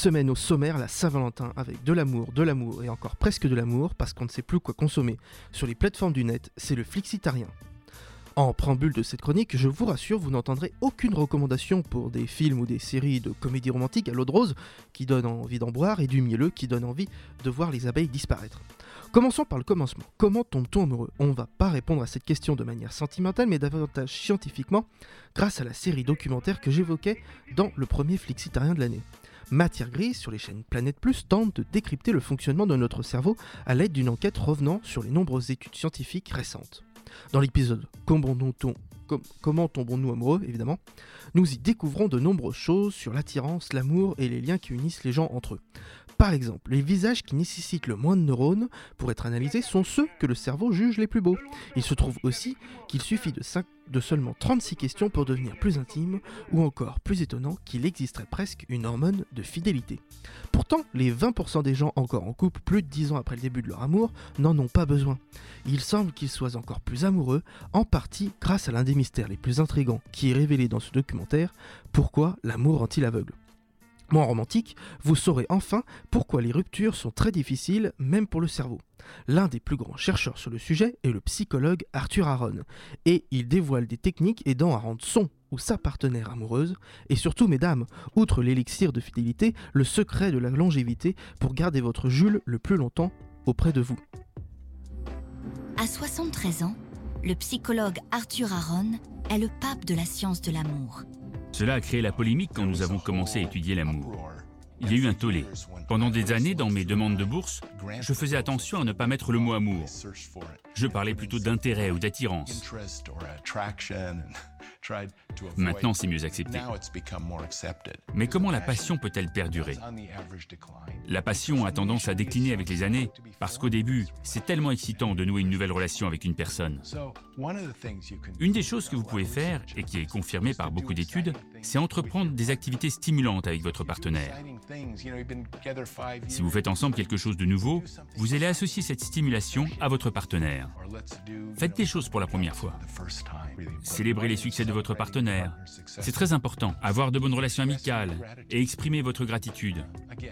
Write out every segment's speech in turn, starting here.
Semaine au sommaire, la Saint-Valentin avec de l'amour, de l'amour et encore presque de l'amour parce qu'on ne sait plus quoi consommer sur les plateformes du net, c'est le flixitarien. En préambule de cette chronique, je vous rassure, vous n'entendrez aucune recommandation pour des films ou des séries de comédies romantiques à l'eau de rose qui donnent envie d'en boire et du mielleux qui donne envie de voir les abeilles disparaître. Commençons par le commencement. Comment tombe-t-on amoureux? On ne va pas répondre à cette question de manière sentimentale, mais davantage scientifiquement, grâce à la série documentaire que j'évoquais dans le premier flixitarien de l'année. Matière Grise sur les chaînes Planète Plus tente de décrypter le fonctionnement de notre cerveau à l'aide d'une enquête revenant sur les nombreuses études scientifiques récentes. Dans l'épisode Comment tombons-nous amoureux, évidemment, nous y découvrons de nombreuses choses sur l'attirance, l'amour et les liens qui unissent les gens entre eux. Par exemple, les visages qui nécessitent le moins de neurones pour être analysés sont ceux que le cerveau juge les plus beaux. Il se trouve aussi qu'il suffit de, seulement 36 questions pour devenir plus intime, ou encore plus étonnant qu'il existerait presque une hormone de fidélité. Pourtant, les 20% des gens encore en couple plus de 10 ans après le début de leur amour n'en ont pas besoin. Il semble qu'ils soient encore plus amoureux, en partie grâce à l'un des mystères les plus intrigants qui est révélé dans ce documentaire, Pourquoi l'amour rend-il aveugle? Moins romantique, vous saurez enfin pourquoi les ruptures sont très difficiles, même pour le cerveau. L'un des plus grands chercheurs sur le sujet est le psychologue Arthur Aaron, et il dévoile des techniques aidant à rendre son ou sa partenaire amoureuse, et surtout, mesdames, outre l'élixir de fidélité, le secret de la longévité pour garder votre Jules le plus longtemps auprès de vous. À 73 ans, le psychologue Arthur Aaron est le pape de la science de l'amour. Cela a créé la polémique quand nous avons commencé à étudier l'amour. Il y a eu un tollé. Pendant des années, dans mes demandes de bourse, je faisais attention à ne pas mettre le mot amour. Je parlais plutôt d'intérêt ou d'attirance. Maintenant, c'est mieux accepté. Mais comment la passion peut-elle perdurer? La passion a tendance à décliner avec les années, parce qu'au début, c'est tellement excitant de nouer une nouvelle relation avec une personne. Une des choses que vous pouvez faire, et qui est confirmée par beaucoup d'études, c'est entreprendre des activités stimulantes avec votre partenaire. Si vous faites ensemble quelque chose de nouveau, vous allez associer cette stimulation à votre partenaire. Faites des choses pour la première fois. Célébrez les succès de votre partenaire. C'est très important. Avoir de bonnes relations amicales et exprimer votre gratitude.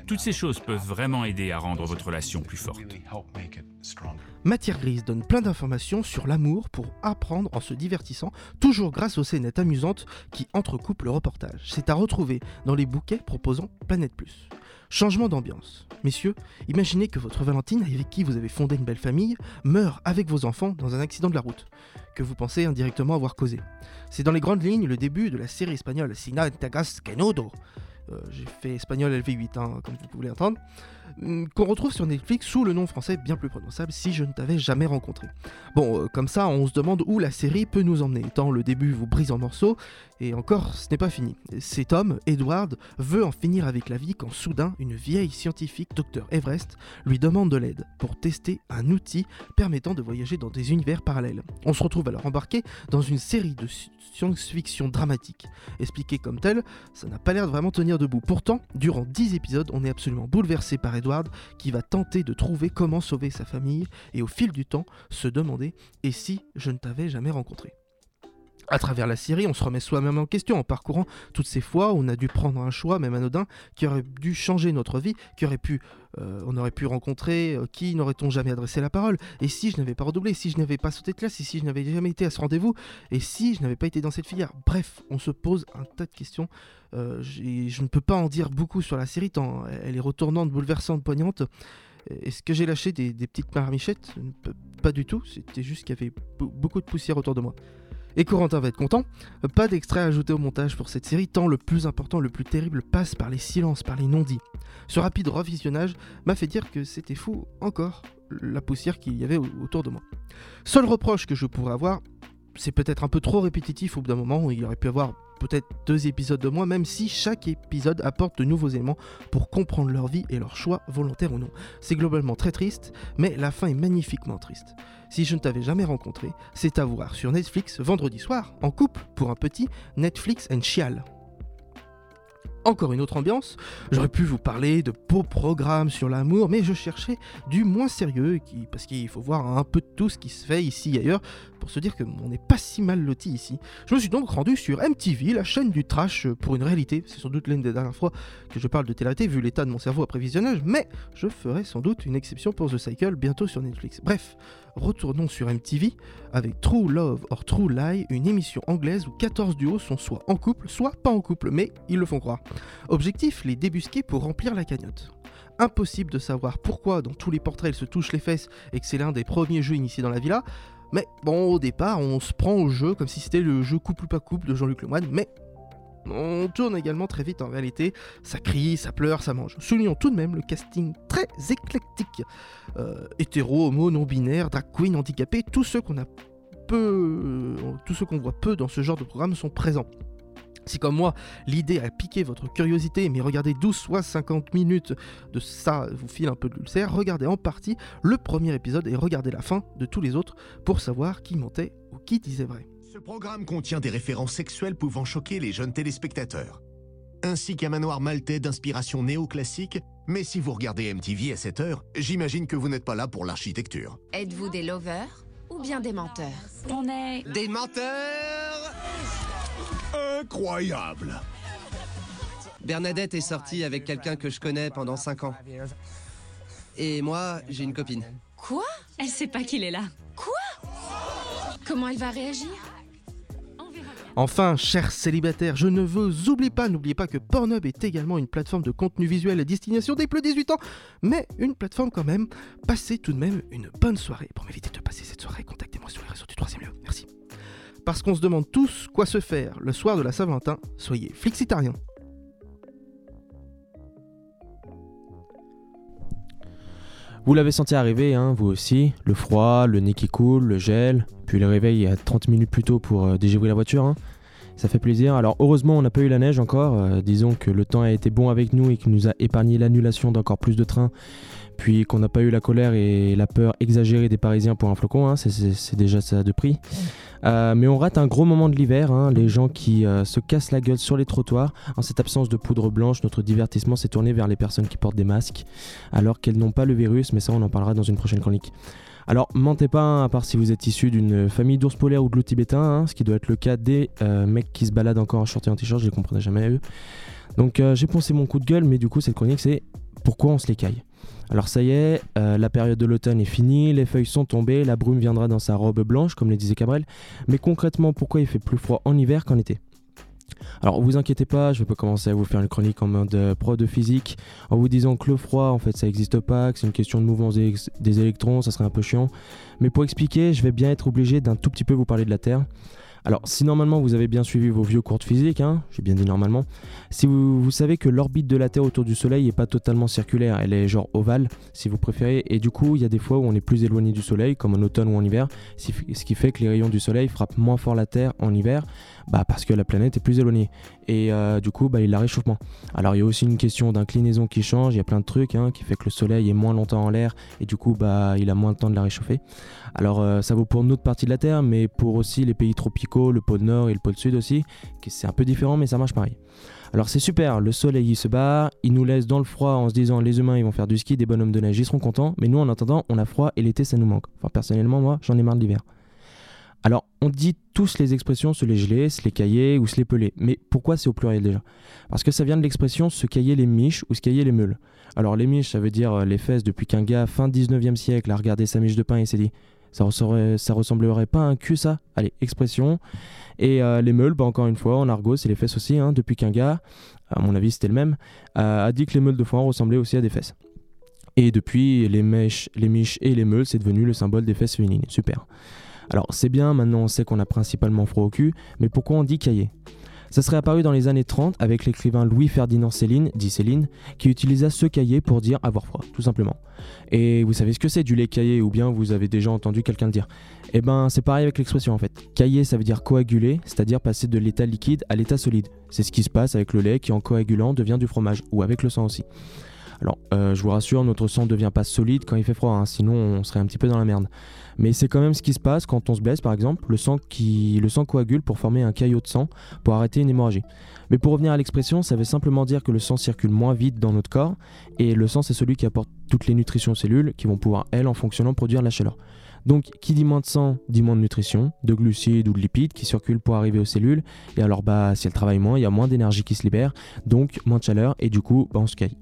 Toutes ces choses peuvent vraiment aider à rendre votre relation plus forte. Matière Grise donne plein d'informations sur l'amour pour apprendre en se divertissant, toujours grâce aux scénettes amusantes qui entrecoupent le reportage. C'est à retrouver dans les bouquets proposant Planète Plus. Changement d'ambiance. Messieurs, imaginez que votre Valentine, avec qui vous avez fondé une belle famille, meurt avec vos enfants dans un accident de la route, que vous pensez indirectement avoir causé. C'est dans les grandes lignes le début de la série espagnole Sina Tagas. Euh, j'ai fait espagnol LV8, hein, comme vous pouvez l'entendre. Hum, qu'on retrouve sur Netflix sous le nom français bien plus prononçable si je ne t'avais jamais rencontré. Bon, euh, comme ça, on se demande où la série peut nous emmener, tant le début vous brise en morceaux, et encore, ce n'est pas fini. Cet homme, Edward, veut en finir avec la vie quand soudain, une vieille scientifique, Dr Everest, lui demande de l'aide pour tester un outil permettant de voyager dans des univers parallèles. On se retrouve alors embarqué dans une série de science-fiction dramatique. Expliqué comme tel, ça n'a pas l'air de vraiment tenir Pourtant, durant 10 épisodes, on est absolument bouleversé par Edward qui va tenter de trouver comment sauver sa famille et au fil du temps se demander et si je ne t'avais jamais rencontré? À travers la série, on se remet soi-même en question en parcourant toutes ces fois où on a dû prendre un choix, même anodin, qui aurait dû changer notre vie, qui aurait pu, euh, on aurait pu rencontrer, euh, qui n'aurait-on jamais adressé la parole? Et si je n'avais pas redoublé, si je n'avais pas sauté de classe, si je n'avais jamais été à ce rendez-vous, et si je n'avais pas été dans cette filière? Bref, on se pose un tas de questions. Euh, je ne peux pas en dire beaucoup sur la série, tant elle est retournante, bouleversante, poignante. Est-ce que j'ai lâché des, des petites marmichettes? Pas du tout, c'était juste qu'il y avait beaucoup de poussière autour de moi. Et Corentin va être content. Pas d'extrait ajouté au montage pour cette série, tant le plus important, le plus terrible passe par les silences, par les non-dits. Ce rapide revisionnage m'a fait dire que c'était fou encore la poussière qu'il y avait autour de moi. Seul reproche que je pourrais avoir, c'est peut-être un peu trop répétitif au bout d'un moment, il aurait pu avoir peut-être deux épisodes de moins, même si chaque épisode apporte de nouveaux éléments pour comprendre leur vie et leur choix, volontaires ou non. C'est globalement très triste, mais la fin est magnifiquement triste. Si je ne t'avais jamais rencontré, c'est à voir sur Netflix vendredi soir, en couple, pour un petit Netflix and Chial encore une autre ambiance. J'aurais pu vous parler de beaux programmes sur l'amour, mais je cherchais du moins sérieux, parce qu'il faut voir un peu tout ce qui se fait ici et ailleurs, pour se dire que on n'est pas si mal loti ici. Je me suis donc rendu sur MTV, la chaîne du trash pour une réalité. C'est sans doute l'une des dernières fois que je parle de télé vu l'état de mon cerveau après visionnage, mais je ferai sans doute une exception pour The Cycle bientôt sur Netflix. Bref, retournons sur MTV avec True Love or True Lie, une émission anglaise où 14 duos sont soit en couple, soit pas en couple, mais ils le font croire. Objectif, les débusquer pour remplir la cagnotte. Impossible de savoir pourquoi dans tous les portraits ils se touchent les fesses et que c'est l'un des premiers jeux initiés dans la villa, mais bon, au départ, on se prend au jeu comme si c'était le jeu couple ou pas couple de Jean-Luc Lemoyne, mais on tourne également très vite en réalité, ça crie, ça pleure, ça mange. Soulignons tout de même le casting très éclectique. Euh, hétéro, homo, non-binaire, drag queen, handicapé, tous ceux qu'on a peu, tous ceux qu'on voit peu dans ce genre de programme sont présents. Si comme moi, l'idée a piqué votre curiosité, mais regardez 12 soit 50 minutes de ça vous file un peu de l'ulcère, regardez en partie le premier épisode et regardez la fin de tous les autres pour savoir qui mentait ou qui disait vrai. Ce programme contient des références sexuelles pouvant choquer les jeunes téléspectateurs, ainsi qu'un manoir maltais d'inspiration néoclassique, mais si vous regardez MTV à cette heure, j'imagine que vous n'êtes pas là pour l'architecture. Êtes-vous des lovers ou bien des menteurs On est... Des menteurs Incroyable Bernadette est sortie avec quelqu'un que je connais pendant 5 ans. Et moi, j'ai une copine. Quoi? Elle sait pas qu'il est là. Quoi? Comment elle va réagir? Enfin, chers célibataires, je ne vous oublie pas, n'oubliez pas que Pornhub est également une plateforme de contenu visuel à destination des plus de 18 ans, mais une plateforme quand même. Passez tout de même une bonne soirée. Pour m'éviter de passer cette soirée, contactez-moi sur les réseaux du troisième lieu. Merci. Parce qu'on se demande tous quoi se faire le soir de la Saint-Valentin, soyez flixitariens. Vous l'avez senti arriver, hein, vous aussi. Le froid, le nez qui coule, le gel, puis le réveil à 30 minutes plus tôt pour euh, la voiture. Hein. Ça fait plaisir. Alors heureusement on n'a pas eu la neige encore. Euh, disons que le temps a été bon avec nous et qu'il nous a épargné l'annulation d'encore plus de trains puis qu'on n'a pas eu la colère et la peur exagérée des Parisiens pour un flocon, hein, c'est déjà ça de prix. Euh, mais on rate un gros moment de l'hiver, hein, les gens qui euh, se cassent la gueule sur les trottoirs. En cette absence de poudre blanche, notre divertissement s'est tourné vers les personnes qui portent des masques, alors qu'elles n'ont pas le virus, mais ça on en parlera dans une prochaine chronique. Alors, mentez pas, hein, à part si vous êtes issu d'une famille d'ours polaires ou de loups tibétains, ce qui doit être le cas des euh, mecs qui se baladent encore en short et en t-shirt, je les comprenais jamais eux. Donc, j'ai poncé mon coup de gueule, mais du coup, cette chronique, c'est pourquoi on se les caille? Alors ça y est, euh, la période de l'automne est finie, les feuilles sont tombées, la brume viendra dans sa robe blanche, comme le disait Cabrel. Mais concrètement, pourquoi il fait plus froid en hiver qu'en été? Alors vous inquiétez pas, je vais pas commencer à vous faire une chronique en mode euh, pro de physique en vous disant que le froid en fait ça n'existe pas, que c'est une question de mouvement des électrons, ça serait un peu chiant. Mais pour expliquer, je vais bien être obligé d'un tout petit peu vous parler de la Terre. Alors, si normalement vous avez bien suivi vos vieux cours de physique, hein, j'ai bien dit normalement, si vous, savez que l'orbite de la Terre autour du Soleil n'est pas totalement circulaire, elle est genre ovale, si vous préférez, et du coup, il y a des fois où on est plus éloigné du Soleil, comme en automne ou en hiver, ce qui fait que les rayons du Soleil frappent moins fort la Terre en hiver, bah parce que la planète est plus éloignée. Et euh, du coup, bah, il a réchauffement. Alors il y a aussi une question d'inclinaison qui change, il y a plein de trucs hein, qui fait que le Soleil est moins longtemps en l'air et du coup, bah, il a moins de temps de la réchauffer. Alors euh, ça vaut pour une autre partie de la Terre, mais pour aussi les pays tropicaux, le pôle Nord et le pôle Sud aussi, c'est un peu différent, mais ça marche pareil. Alors c'est super, le soleil il se bat, il nous laisse dans le froid en se disant les humains ils vont faire du ski, des bonhommes de neige ils seront contents, mais nous en attendant on a froid et l'été ça nous manque. Enfin personnellement moi j'en ai marre de l'hiver. Alors, on dit tous les expressions se les geler, se les cailler ou se les peler. Mais pourquoi c'est au pluriel déjà? Parce que ça vient de l'expression se cailler les miches ou se cailler les meules. Alors, les miches, ça veut dire euh, les fesses depuis qu'un gars, fin 19e siècle, a regardé sa miche de pain et s'est dit ça, ressemblerait, pas à un cul, ça? Allez, expression. Et euh, les meules, bah, encore une fois, en argot, c'est les fesses aussi, hein, depuis qu'un gars, à mon avis c'était le même, a dit que les meules de foin ressemblaient aussi à des fesses. Et depuis, les mèches, les miches et les meules, c'est devenu le symbole des fesses féminines. Super. Alors c'est bien, maintenant on sait qu'on a principalement froid au cul, mais pourquoi on dit cahier? Ça serait apparu dans les années 30 avec l'écrivain Louis-Ferdinand Céline, dit Céline, qui utilisa ce cahier pour dire avoir froid, tout simplement. Et vous savez ce que c'est du lait caillé ou bien vous avez déjà entendu quelqu'un le dire? Eh ben c'est pareil avec l'expression en fait. Cailler ça veut dire coaguler, c'est-à-dire passer de l'état liquide à l'état solide. C'est ce qui se passe avec le lait qui en coagulant devient du fromage, ou avec le sang aussi. Alors, euh, je vous rassure, notre sang ne devient pas solide quand il fait froid, hein, sinon on serait un petit peu dans la merde. Mais c'est quand même ce qui se passe quand on se blesse, par exemple. Le sang, qui... le sang coagule pour former un caillot de sang pour arrêter une hémorragie. Mais pour revenir à l'expression, ça veut simplement dire que le sang circule moins vite dans notre corps, et le sang c'est celui qui apporte toutes les nutritions aux cellules qui vont pouvoir, elles, en fonctionnant, produire la chaleur. Donc, qui dit moins de sang, dit moins de nutrition, de glucides ou de lipides qui circulent pour arriver aux cellules. Et alors, bah, si elles travaillent moins, il y a moins d'énergie qui se libère, donc moins de chaleur, et du coup, bah, on se caille.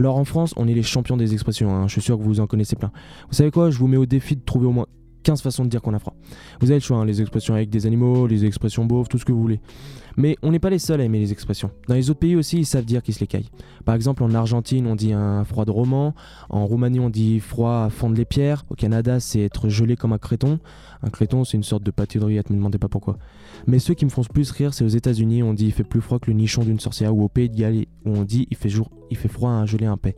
Alors en France, on est les champions des expressions, hein. je suis sûr que vous en connaissez plein. Vous savez quoi, je vous mets au défi de trouver au moins 15 façons de dire qu'on a froid. Vous avez le choix, hein, les expressions avec des animaux, les expressions beaufs, tout ce que vous voulez. Mais on n'est pas les seuls à aimer les expressions. Dans les autres pays aussi, ils savent dire qu'ils se les caillent. Par exemple, en Argentine, on dit un froid de roman. En Roumanie, on dit froid à fondre les pierres. Au Canada, c'est être gelé comme un créton. Un créton, c'est une sorte de pâté de ne me demandez pas pourquoi. Mais ceux qui me font plus rire, c'est aux États-Unis, on dit il fait plus froid que le nichon d'une sorcière, ou au Pays de Galles, où on dit il fait, jour, il fait froid à un gelé un paix.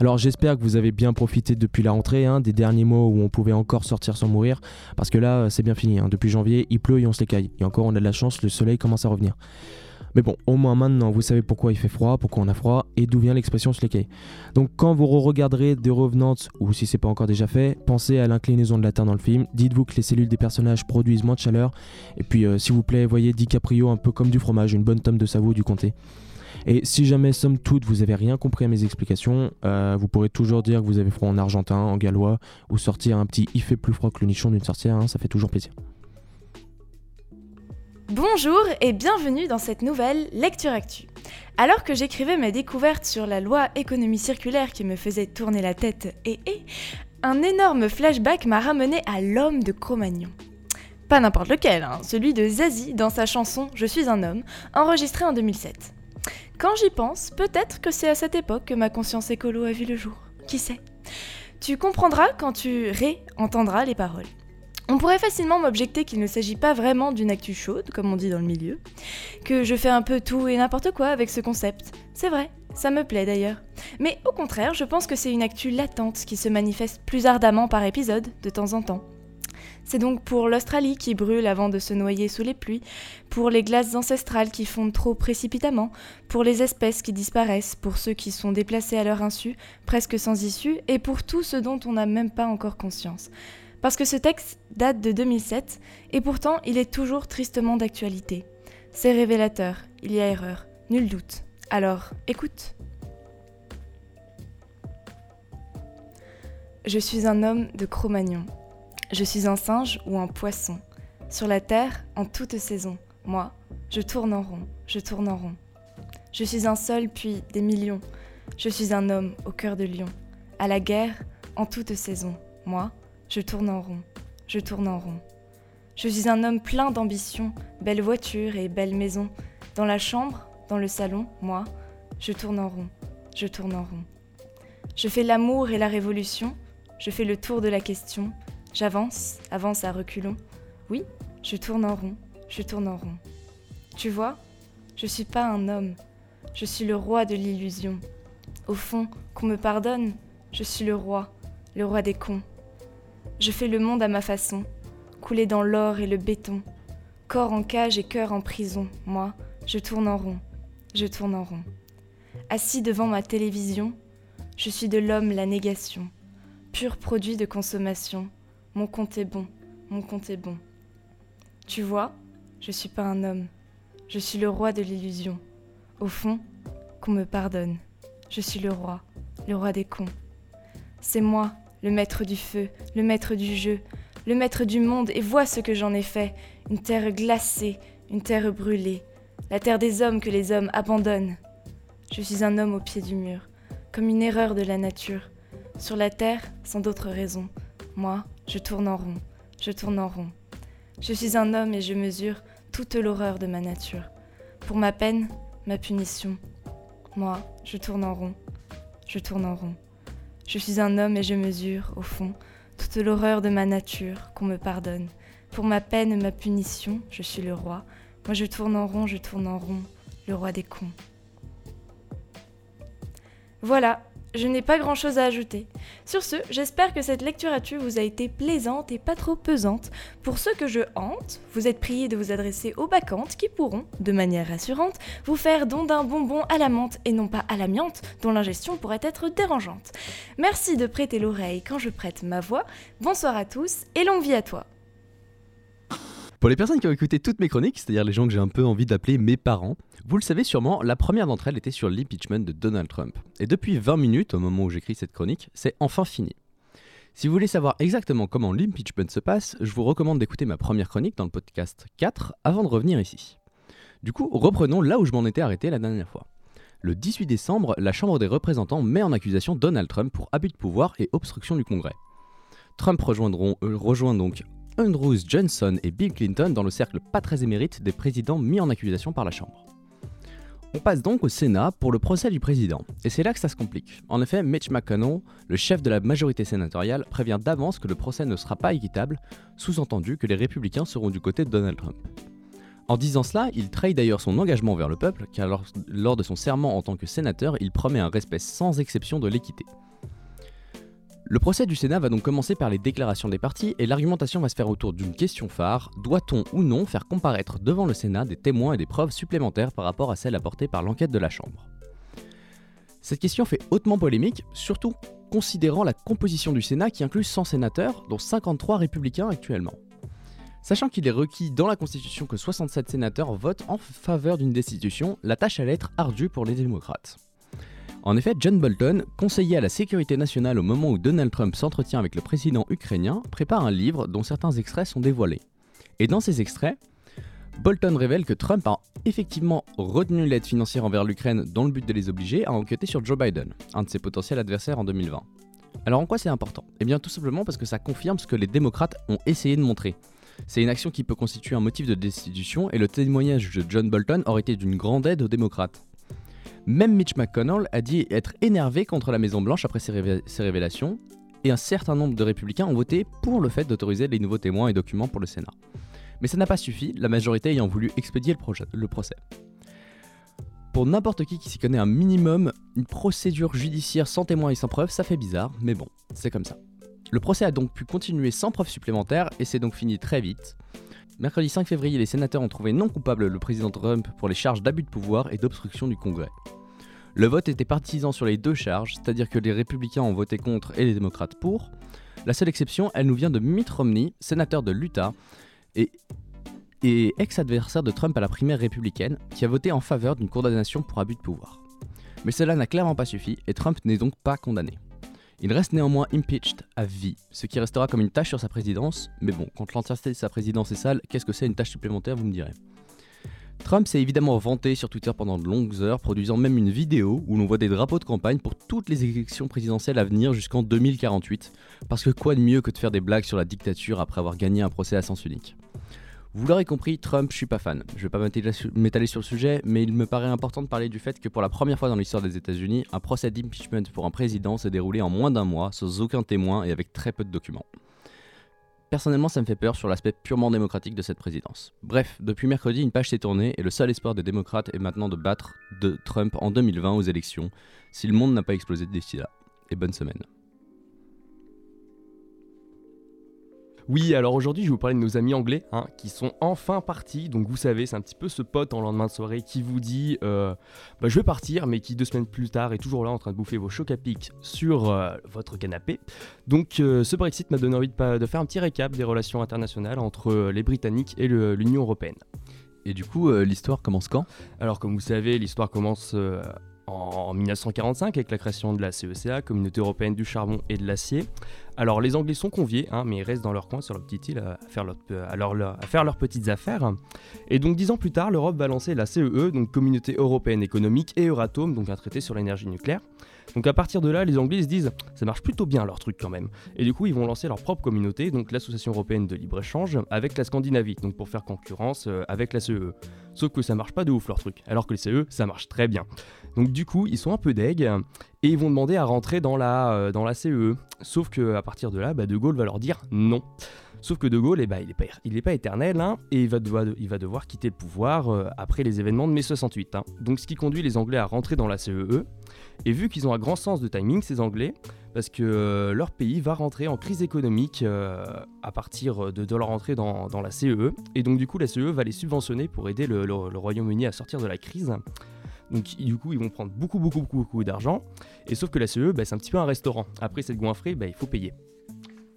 Alors j'espère que vous avez bien profité depuis la rentrée, hein, des derniers mois où on pouvait encore sortir sans mourir, parce que là c'est bien fini, hein. depuis janvier il pleut et on se les caille, et encore on a de la chance, le soleil commence à revenir. Mais bon, au moins maintenant, vous savez pourquoi il fait froid, pourquoi on a froid et d'où vient l'expression les Donc quand vous re-regarderez The Revenants, ou si c'est pas encore déjà fait, pensez à l'inclinaison de la Terre dans le film, dites-vous que les cellules des personnages produisent moins de chaleur, et puis euh, s'il vous plaît, voyez DiCaprio un peu comme du fromage, une bonne tome de savon du comté. Et si jamais, somme toute, vous avez rien compris à mes explications, euh, vous pourrez toujours dire que vous avez froid en argentin, en gallois, ou sortir un petit il fait plus froid que le nichon d'une sorcière, hein, ça fait toujours plaisir. Bonjour et bienvenue dans cette nouvelle Lecture Actu. Alors que j'écrivais mes découvertes sur la loi économie circulaire qui me faisait tourner la tête et et, un énorme flashback m'a ramené à l'homme de Cro-Magnon. Pas n'importe lequel, hein, celui de Zazie dans sa chanson Je suis un homme, enregistrée en 2007. Quand j'y pense, peut-être que c'est à cette époque que ma conscience écolo a vu le jour. Qui sait? Tu comprendras quand tu réentendras les paroles. On pourrait facilement m'objecter qu'il ne s'agit pas vraiment d'une actu chaude, comme on dit dans le milieu, que je fais un peu tout et n'importe quoi avec ce concept. C'est vrai, ça me plaît d'ailleurs. Mais au contraire, je pense que c'est une actu latente qui se manifeste plus ardemment par épisode, de temps en temps. C'est donc pour l'Australie qui brûle avant de se noyer sous les pluies, pour les glaces ancestrales qui fondent trop précipitamment, pour les espèces qui disparaissent, pour ceux qui sont déplacés à leur insu, presque sans issue, et pour tout ce dont on n'a même pas encore conscience. Parce que ce texte date de 2007, et pourtant il est toujours tristement d'actualité. C'est révélateur, il y a erreur, nul doute. Alors, écoute. Je suis un homme de Cro-Magnon. Je suis un singe ou un poisson. Sur la terre, en toute saison, moi, je tourne en rond, je tourne en rond. Je suis un seul, puis des millions. Je suis un homme au cœur de lion. À la guerre, en toute saison, moi, je tourne en rond, je tourne en rond. Je suis un homme plein d'ambition, belle voiture et belle maison. Dans la chambre, dans le salon, moi, je tourne en rond, je tourne en rond. Je fais l'amour et la révolution, je fais le tour de la question, J'avance, avance à reculons. Oui, je tourne en rond, je tourne en rond. Tu vois, je suis pas un homme, je suis le roi de l'illusion. Au fond, qu'on me pardonne, je suis le roi, le roi des cons. Je fais le monde à ma façon, couler dans l'or et le béton. Corps en cage et cœur en prison, moi, je tourne en rond, je tourne en rond. Assis devant ma télévision, je suis de l'homme la négation, pur produit de consommation mon compte est bon, mon compte est bon. Tu vois, je suis pas un homme. Je suis le roi de l'illusion. Au fond, qu'on me pardonne. Je suis le roi, le roi des cons. C'est moi, le maître du feu, le maître du jeu, le maître du monde, et vois ce que j'en ai fait. Une terre glacée, une terre brûlée, la terre des hommes que les hommes abandonnent. Je suis un homme au pied du mur, comme une erreur de la nature. Sur la terre, sans d'autres raisons. Moi, je tourne en rond, je tourne en rond. Je suis un homme et je mesure toute l'horreur de ma nature. Pour ma peine, ma punition. Moi, je tourne en rond, je tourne en rond. Je suis un homme et je mesure, au fond, toute l'horreur de ma nature, qu'on me pardonne. Pour ma peine ma punition, je suis le roi. Moi je tourne en rond, je tourne en rond, le roi des cons. Voilà, je n'ai pas grand chose à ajouter. Sur ce, j'espère que cette lecture à tu vous a été plaisante et pas trop pesante. Pour ceux que je hante, vous êtes priés de vous adresser aux bacchantes qui pourront, de manière rassurante, vous faire don d'un bonbon à la menthe et non pas à l'amiante, dont l'ingestion pourrait être dérangeante. Merci de prêter l'oreille quand je prête ma voix. Bonsoir à tous et longue vie à toi. Pour les personnes qui ont écouté toutes mes chroniques, c'est-à-dire les gens que j'ai un peu envie d'appeler mes parents, vous le savez sûrement, la première d'entre elles était sur l'impeachment de Donald Trump. Et depuis 20 minutes, au moment où j'écris cette chronique, c'est enfin fini. Si vous voulez savoir exactement comment l'impeachment se passe, je vous recommande d'écouter ma première chronique dans le podcast 4 avant de revenir ici. Du coup, reprenons là où je m'en étais arrêté la dernière fois. Le 18 décembre, la Chambre des représentants met en accusation Donald Trump pour abus de pouvoir et obstruction du Congrès. Trump euh, rejoint donc Andrews Johnson et Bill Clinton dans le cercle pas très émérite des présidents mis en accusation par la Chambre. On passe donc au Sénat pour le procès du président, et c'est là que ça se complique. En effet, Mitch McConnell, le chef de la majorité sénatoriale, prévient d'avance que le procès ne sera pas équitable, sous-entendu que les républicains seront du côté de Donald Trump. En disant cela, il trahit d'ailleurs son engagement vers le peuple, car lors, lors de son serment en tant que sénateur, il promet un respect sans exception de l'équité. Le procès du Sénat va donc commencer par les déclarations des partis et l'argumentation va se faire autour d'une question phare, doit-on ou non faire comparaître devant le Sénat des témoins et des preuves supplémentaires par rapport à celles apportées par l'enquête de la Chambre? Cette question fait hautement polémique, surtout considérant la composition du Sénat qui inclut 100 sénateurs, dont 53 républicains actuellement. Sachant qu'il est requis dans la Constitution que 67 sénateurs votent en faveur d'une destitution, la tâche allait être ardue pour les démocrates. En effet, John Bolton, conseiller à la sécurité nationale au moment où Donald Trump s'entretient avec le président ukrainien, prépare un livre dont certains extraits sont dévoilés. Et dans ces extraits, Bolton révèle que Trump a effectivement retenu l'aide financière envers l'Ukraine dans le but de les obliger à enquêter sur Joe Biden, un de ses potentiels adversaires en 2020. Alors en quoi c'est important? Eh bien tout simplement parce que ça confirme ce que les démocrates ont essayé de montrer. C'est une action qui peut constituer un motif de destitution et le témoignage de John Bolton aurait été d'une grande aide aux démocrates. Même Mitch McConnell a dit être énervé contre la Maison-Blanche après ces, révélations, et un certain nombre de républicains ont voté pour le fait d'autoriser les nouveaux témoins et documents pour le Sénat. Mais ça n'a pas suffi, la majorité ayant voulu expédier le, procès. Pour n'importe qui qui s'y connaît un minimum, une procédure judiciaire sans témoins et sans preuves, ça fait bizarre, mais bon, c'est comme ça. Le procès a donc pu continuer sans preuves supplémentaires et c'est donc fini très vite. Mercredi 5 février, les sénateurs ont trouvé non coupable le président Trump pour les charges d'abus de pouvoir et d'obstruction du Congrès. Le vote était partisan sur les deux charges, c'est-à-dire que les républicains ont voté contre et les démocrates pour. La seule exception, elle nous vient de Mitt Romney, sénateur de l'Utah et, et ex-adversaire de Trump à la primaire républicaine, qui a voté en faveur d'une condamnation pour abus de pouvoir. Mais cela n'a clairement pas suffi et Trump n'est donc pas condamné. Il reste néanmoins impeached à vie, ce qui restera comme une tâche sur sa présidence, mais bon, quand l'entièreté de sa présidence est sale, qu'est-ce que c'est une tâche supplémentaire, vous me direz. Trump s'est évidemment vanté sur Twitter pendant de longues heures, produisant même une vidéo où l'on voit des drapeaux de campagne pour toutes les élections présidentielles à venir jusqu'en 2048, parce que quoi de mieux que de faire des blagues sur la dictature après avoir gagné un procès à sens unique? Vous l'aurez compris, Trump, je suis pas fan. Je vais pas m'étaler sur le sujet, mais il me paraît important de parler du fait que pour la première fois dans l'histoire des États-Unis, un procès d'impeachment pour un président s'est déroulé en moins d'un mois, sans aucun témoin et avec très peu de documents. Personnellement, ça me fait peur sur l'aspect purement démocratique de cette présidence. Bref, depuis mercredi, une page s'est tournée et le seul espoir des démocrates est maintenant de battre de Trump en 2020 aux élections, si le monde n'a pas explosé d'ici là. Et bonne semaine. Oui, alors aujourd'hui, je vais vous parler de nos amis anglais hein, qui sont enfin partis. Donc, vous savez, c'est un petit peu ce pote en lendemain de soirée qui vous dit euh, bah, Je vais partir, mais qui deux semaines plus tard est toujours là en train de bouffer vos chocs à pic sur euh, votre canapé. Donc, euh, ce Brexit m'a donné envie de, de, faire un petit récap des relations internationales entre les Britanniques et l'Union Européenne. Et du coup, l'histoire commence quand? Alors, comme vous savez, l'histoire commence en 1945 avec la création de la CECA, Communauté européenne du charbon et de l'acier. Alors les Anglais sont conviés, hein, mais ils restent dans leur coin sur leur petite île à faire, à, faire leurs petites affaires. Et donc dix ans plus tard, l'Europe va lancer la CEE, e, donc Communauté européenne économique, et Euratom, donc un traité sur l'énergie nucléaire. Donc à partir de là, les Anglais se disent ça marche plutôt bien leur truc quand même. Et du coup, ils vont lancer leur propre communauté, donc l'Association européenne de libre-échange, avec la Scandinavie, donc pour faire concurrence euh, avec la CE. Sauf que ça marche pas de ouf leur truc, alors que les CE, ça marche très bien. Donc du coup, ils sont un peu deg et ils vont demander à rentrer dans la, euh, dans la CE. Sauf que à partir de là, bah, De Gaulle va leur dire non. Sauf que De Gaulle, eh ben, il n'est pas, il pas éternel, hein, et il va, devoir, quitter le pouvoir euh, après les événements de mai 68. Hein. Donc ce qui conduit les Anglais à rentrer dans la CEE. E. Et vu qu'ils ont un grand sens de timing, ces Anglais, parce que euh, leur pays va rentrer en crise économique à partir de, leur entrée dans, la CEE, e. et donc du coup la CEE e va les subventionner pour aider le, Royaume-Uni à sortir de la crise. Donc du coup, ils vont prendre beaucoup, beaucoup, beaucoup, beaucoup d'argent. Et sauf que la CEE, bah, c'est un petit peu un restaurant. Après cette goinfrée, bah, il faut payer.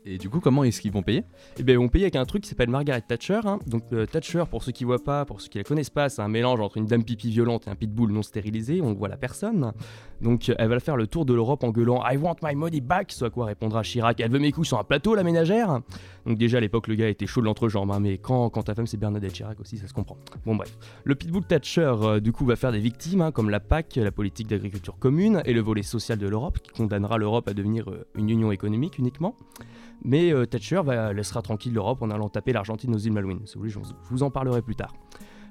Et du coup, comment est-ce qu'ils vont payer? Eh bien, ils vont payer avec un truc qui s'appelle Margaret Thatcher. Hein. Donc, euh, Thatcher, pour ceux qui voient pas, pour ceux qui la connaissent pas, c'est un mélange entre une dame pipi violente et un pitbull non stérilisé. On voit la personne. Donc, elle va faire le tour de l'Europe en gueulant I want my money back. Soit quoi répondra Chirac Elle veut mes couilles sur un plateau, la ménagère. Donc, déjà à l'époque, le gars était chaud de l'entrejambe. Hein, mais quand, quand ta femme c'est Bernadette Chirac aussi, ça se comprend. Bon, bref. Le pitbull Thatcher, euh, du coup, va faire des victimes, hein, comme la PAC, la politique d'agriculture commune, et le volet social de l'Europe, qui condamnera l'Europe à devenir euh, une union économique uniquement. Mais euh, Thatcher va, laissera tranquille l'Europe en allant taper l'Argentine aux îles Malouines. Si vous voulez, je vous en parlerai plus tard.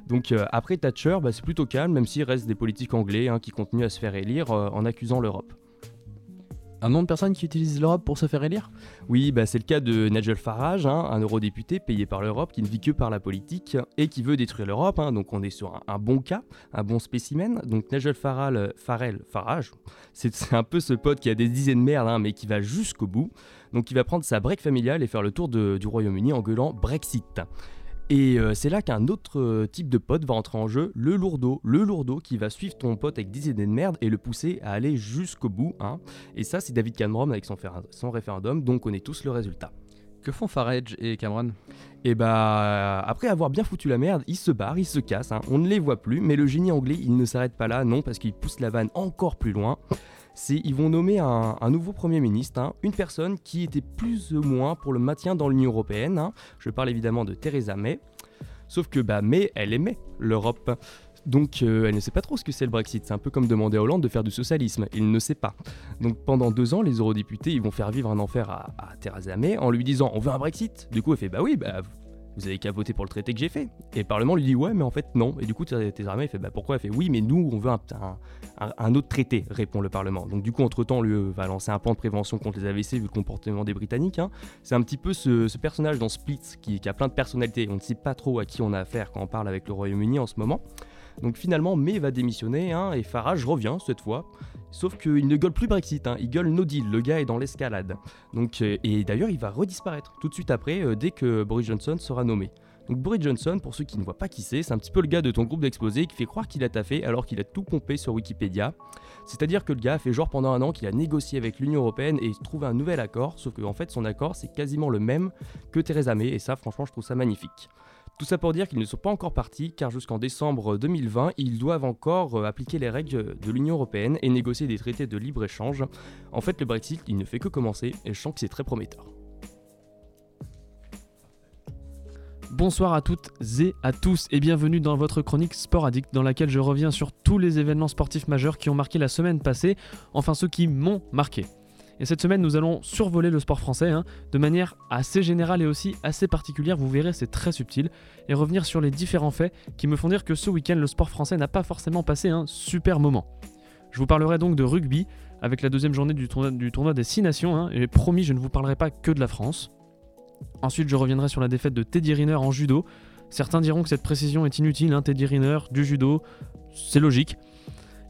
Donc euh, après Thatcher, bah, c'est plutôt calme, même s'il reste des politiques anglais hein, qui continuent à se faire élire euh, en accusant l'Europe. Un nombre de personnes qui utilisent l'Europe pour se faire élire? Oui, bah, c'est le cas de Nigel Farage, hein, un eurodéputé payé par l'Europe qui ne vit que par la politique et qui veut détruire l'Europe. Hein. donc on est sur un, bon cas, un bon spécimen. Donc Nigel Farage, Farage, c'est un peu ce pote qui a des dizaines de merdes, mais qui va jusqu'au bout. Donc il va prendre sa break familiale et faire le tour du Royaume-Uni en gueulant Brexit. Et euh, c'est là qu'un autre euh, type de pote va entrer en jeu, le lourdeau. Le lourdeau qui va suivre ton pote avec 10 idées de merde et le pousser à aller jusqu'au bout. Hein. Et ça, c'est David Cameron avec son, son, référendum, donc on connaît tous le résultat. Que font Farage et Cameron? Et eh bah, après avoir bien foutu la merde, ils se barrent, ils se cassent, hein. on ne les voit plus, mais le génie anglais, il ne s'arrête pas là, non, parce qu'il pousse la vanne encore plus loin c'est ils vont nommer un, nouveau Premier ministre, hein, une personne qui était plus ou moins pour le maintien dans l'Union Européenne. Hein. Je parle évidemment de Theresa May. Sauf que bah, May, elle aimait l'Europe. Donc euh, elle ne sait pas trop ce que c'est le Brexit. C'est un peu comme demander à Hollande de faire du socialisme. Il ne sait pas. Donc pendant deux ans, les eurodéputés ils vont faire vivre un enfer à, à Theresa May en lui disant on veut un Brexit. Du coup elle fait bah oui, bah vous avez qu'à voter pour le traité que j'ai fait. Et le Parlement lui dit ouais, mais en fait non. Et du coup, Theresa il fait bah pourquoi? Elle fait oui, mais nous on veut un, autre traité, répond le Parlement. Donc du coup, entre temps, lui va lancer un plan de prévention contre les AVC vu le comportement des Britanniques. Hein. C'est un petit peu ce, personnage dans Split qui, a plein de personnalités. On ne sait pas trop à qui on a affaire quand on parle avec le Royaume-Uni en ce moment. Donc finalement, May va démissionner hein, et Farage revient cette fois. Sauf qu'il ne gueule plus Brexit, hein. il gueule no deal, le gars est dans l'escalade. Euh, et d'ailleurs, il va redisparaître tout de suite après, euh, dès que Boris Johnson sera nommé. Donc Boris Johnson, pour ceux qui ne voient pas qui c'est, c'est un petit peu le gars de ton groupe d'explosés qui fait croire qu'il a taffé alors qu'il a tout pompé sur Wikipédia. C'est-à-dire que le gars fait genre pendant un an qu'il a négocié avec l'Union Européenne et trouvé un nouvel accord, sauf qu'en en fait son accord c'est quasiment le même que Theresa May, et ça franchement je trouve ça magnifique. Tout ça pour dire qu'ils ne sont pas encore partis, car jusqu'en décembre 2020, ils doivent encore euh, appliquer les règles de l'Union Européenne et négocier des traités de libre-échange. En fait, le Brexit, il ne fait que commencer, et je sens que c'est très prometteur. Bonsoir à toutes et à tous et bienvenue dans votre chronique Sport Addict dans laquelle je reviens sur tous les événements sportifs majeurs qui ont marqué la semaine passée, enfin ceux qui m'ont marqué. Et cette semaine, nous allons survoler le sport français hein, de manière assez générale et aussi assez particulière. Vous verrez, c'est très subtil. Et revenir sur les différents faits qui me font dire que ce week-end, le sport français n'a pas forcément passé un super moment. Je vous parlerai donc de rugby avec la deuxième journée du tournoi, des 6 nations. Hein, et promis, je ne vous parlerai pas que de la France. Ensuite, je reviendrai sur la défaite de Teddy Riner en judo. Certains diront que cette précision est inutile, hein, Teddy Riner, du judo, c'est logique.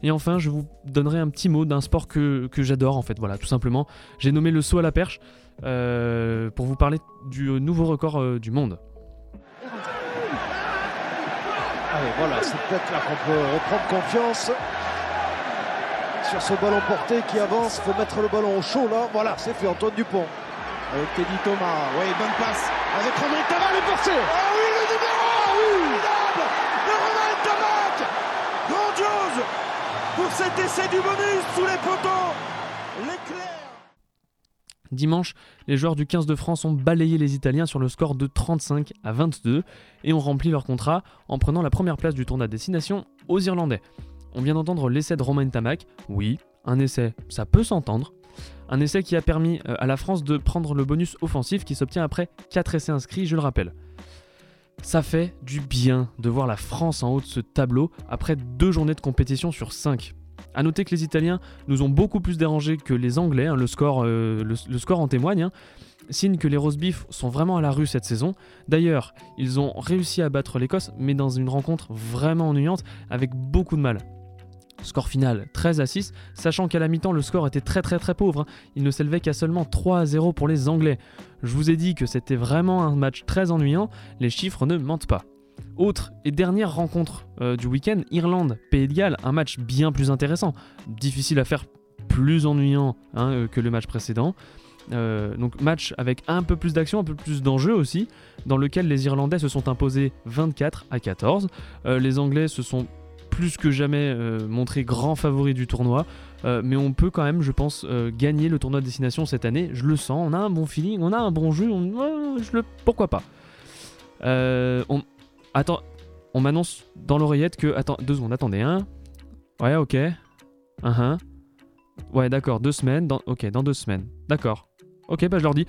Et enfin, je vous donnerai un petit mot d'un sport que, j'adore, en fait, voilà, tout simplement. J'ai nommé le saut à la perche euh, pour vous parler du nouveau record euh, du monde. Allez, voilà, c'est peut-être là qu'on peut reprendre confiance sur ce ballon porté qui avance. Il faut mettre le ballon au chaud, là. Voilà, c'est fait, Antoine Dupont. Avec Teddy Thomas. Oui, bonne passe. Avec Romain Tamac, le porté. Ah oui, le numéro ah oui Le Romain Tamac Grandiose pour cet essai du bonus sous les poteaux. L'éclair. Dimanche, les joueurs du 15 de France ont balayé les Italiens sur le score de 35 à 22 et ont rempli leur contrat en prenant la première place du tournoi destination aux Irlandais. On vient d'entendre l'essai de Romain Tamac, oui, un essai, ça peut s'entendre. Un essai qui a permis euh, à la France de prendre le bonus offensif qui s'obtient après 4 essais inscrits, je le rappelle. Ça fait du bien de voir la France en haut de ce tableau après deux journées de compétition sur 5. A noter que les Italiens nous ont beaucoup plus dérangés que les Anglais, hein, le, score, euh, le, score en témoigne. Hein. Signe que les roast beef sont vraiment à la rue cette saison. D'ailleurs, ils ont réussi à battre l'Écosse, mais dans une rencontre vraiment ennuyante, avec beaucoup de mal. Score final 13 à 6, sachant qu'à la mi-temps le score était très très très pauvre. Hein. Il ne s'élevait qu'à seulement 3 à 0 pour les Anglais. Je vous ai dit que c'était vraiment un match très ennuyant, les chiffres ne mentent pas. Autre et dernière rencontre euh, du week-end, Irlande, Pays de Galles, un match bien plus intéressant. Difficile à faire plus ennuyant hein, euh, que le match précédent. Euh, donc match avec un peu plus d'action, un peu plus d'enjeu aussi, dans lequel les Irlandais se sont imposés 24 à 14. les Anglais se sont plus que jamais montrés grands favoris du tournoi. mais on peut quand même, je pense, gagner le tournoi de destination cette année. Je le sens, on a un bon feeling, on a un bon jeu, je le... pourquoi pas. on, Attends, on m'annonce dans l'oreillette que. Attends, deux secondes, attendez, hein Ouais, ok. Uh -huh. Ouais, d'accord, deux semaines. Dans... Ok, dans deux semaines. D'accord. Ok, bah je leur dis.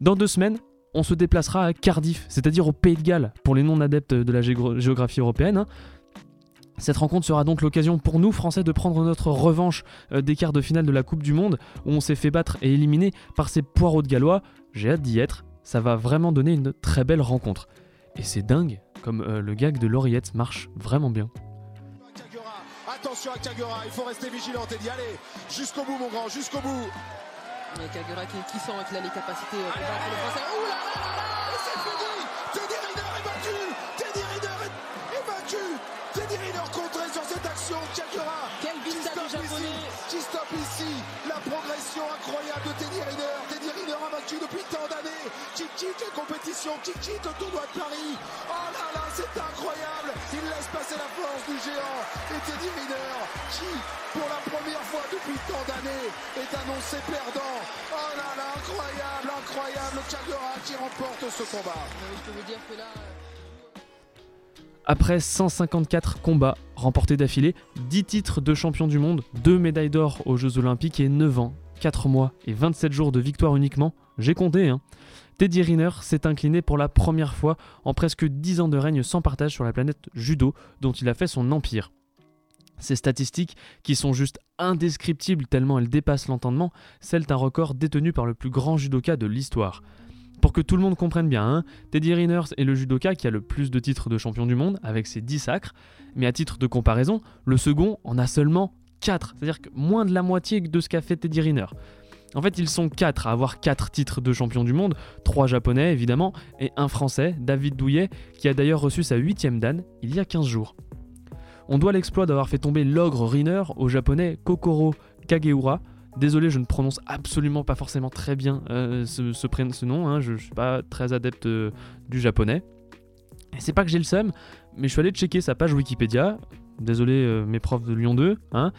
Dans deux semaines, on se déplacera à Cardiff, c'est-à-dire au Pays de Galles, pour les non-adeptes de la géographie européenne. Hein. Cette rencontre sera donc l'occasion pour nous, Français, de prendre notre revanche euh, des quarts de finale de la Coupe du Monde, où on s'est fait battre et éliminer par ces poireaux de gallois. J'ai hâte d'y être, ça va vraiment donner une très belle rencontre. Et c'est dingue, comme euh, le gag de l'oreillette marche vraiment bien. Attention à Kagura, il faut rester vigilant et d'y aller jusqu'au bout, mon grand, jusqu'au bout. Mais Kagura qui, qui sent qu'il a les capacités euh, pour battre le français. Ouh là là là La compétition, qui quitte le tournoi de Paris? Oh là là, c'est incroyable. Il laisse passer la force du géant. Et Teddy Riner, qui, pour la première fois depuis tant d'années, est annoncé perdant. Oh là là, incroyable, incroyable. Kagura qui remporte ce combat. Je peux vous dire que là. Après 154 combats remportés d'affilée, 10 titres de champion du monde, 2 médailles d'or aux Jeux Olympiques et 9 ans, 4 mois et 27 jours de victoire uniquement, j'ai compté, hein. Teddy Riner s'est incliné pour la première fois en presque 10 ans de règne sans partage sur la planète judo dont il a fait son empire. Ces statistiques, qui sont juste indescriptibles tellement elles dépassent l'entendement, scellent un record détenu par le plus grand judoka de l'histoire. Pour que tout le monde comprenne bien, hein, Teddy Riner est le judoka qui a le plus de titres de champion du monde, avec ses 10 sacres, mais à titre de comparaison, le second en a seulement 4, c'est-à-dire moins de la moitié de ce qu'a fait Teddy Riner. En fait, ils sont 4 à avoir 4 titres de champion du monde, 3 japonais évidemment, et un français, David Douillet, qui a d'ailleurs reçu sa 8ème dan il y a 15 jours. On doit l'exploit d'avoir fait tomber l'ogre Riner au japonais Kokoro Kageura, Désolé, je ne prononce absolument pas forcément très bien euh, ce, ce, nom, hein, je ne suis pas très adepte euh, du japonais. Et c'est pas que j'ai le seum, mais je suis allé checker sa page Wikipédia. Désolé, euh, mes profs de Lyon 2. Hein.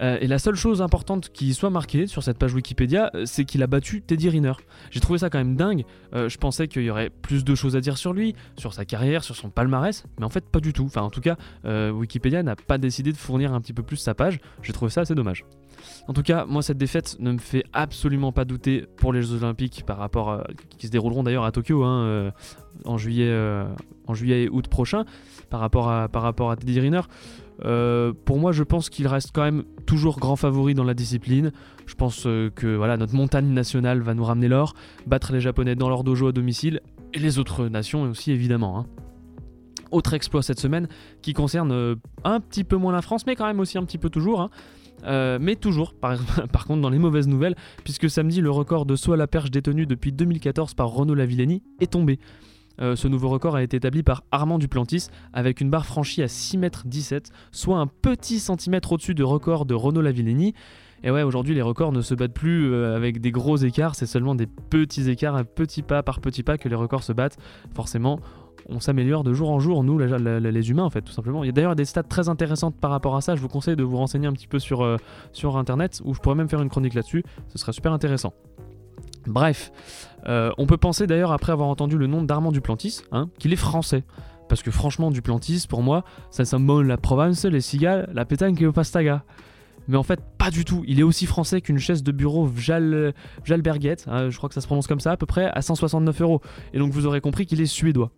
Et la seule chose importante qui soit marquée sur cette page Wikipédia, c'est qu'il a battu Teddy Riner. J'ai trouvé ça quand même dingue. je pensais qu'il y aurait plus de choses à dire sur lui, sur sa carrière, sur son palmarès, mais en fait pas du tout. Enfin, en tout cas, Wikipédia n'a pas décidé de fournir un petit peu plus sa page. J'ai trouvé ça assez dommage. En tout cas, moi, cette défaite ne me fait absolument pas douter pour les Jeux Olympiques par rapport qui se dérouleront d'ailleurs à Tokyo hein, euh, en, juillet, euh, en juillet et août prochain par rapport à, par rapport à Teddy Riner. Euh, pour moi, je pense qu'il reste quand même toujours grand favori dans la discipline. Je pense que voilà, notre montagne nationale va nous ramener l'or, battre les Japonais dans leur dojo à domicile et les autres nations aussi évidemment. Hein. Autre exploit cette semaine qui concerne un petit peu moins la France, mais quand même aussi un petit peu toujours. Hein. Euh, mais toujours, par, contre, dans les mauvaises nouvelles, puisque samedi, le record de saut à la perche détenu depuis 2014 par Renaud Lavillenie est tombé. Euh, ce nouveau record a été établi par Armand Duplantis avec une barre franchie à 6,17 m, soit un petit centimètre au-dessus du record de Renaud Lavillenie. Et ouais, aujourd'hui, les records ne se battent plus euh, avec des gros écarts, c'est seulement des petits écarts, un petit pas par petit pas que les records se battent. Forcément, on s'améliore de jour en jour, nous, les humains, en fait, tout simplement. Il y a d'ailleurs des stats très intéressantes par rapport à ça. Je vous conseille de vous renseigner un petit peu sur, euh, sur Internet, où je pourrais même faire une chronique là-dessus. Ce serait super intéressant. Bref, euh, on peut penser d'ailleurs, après avoir entendu le nom d'Armand Duplantis, hein, qu'il est français. Parce que franchement, Duplantis, pour moi, ça symbole la Provence, les cigales, la pétanque et le pastaga. Mais en fait, pas du tout. Il est aussi français qu'une chaise de bureau Vjal, hein, je crois que ça se prononce comme ça, à peu près à 169 euros. Et donc vous aurez compris qu'il est suédois.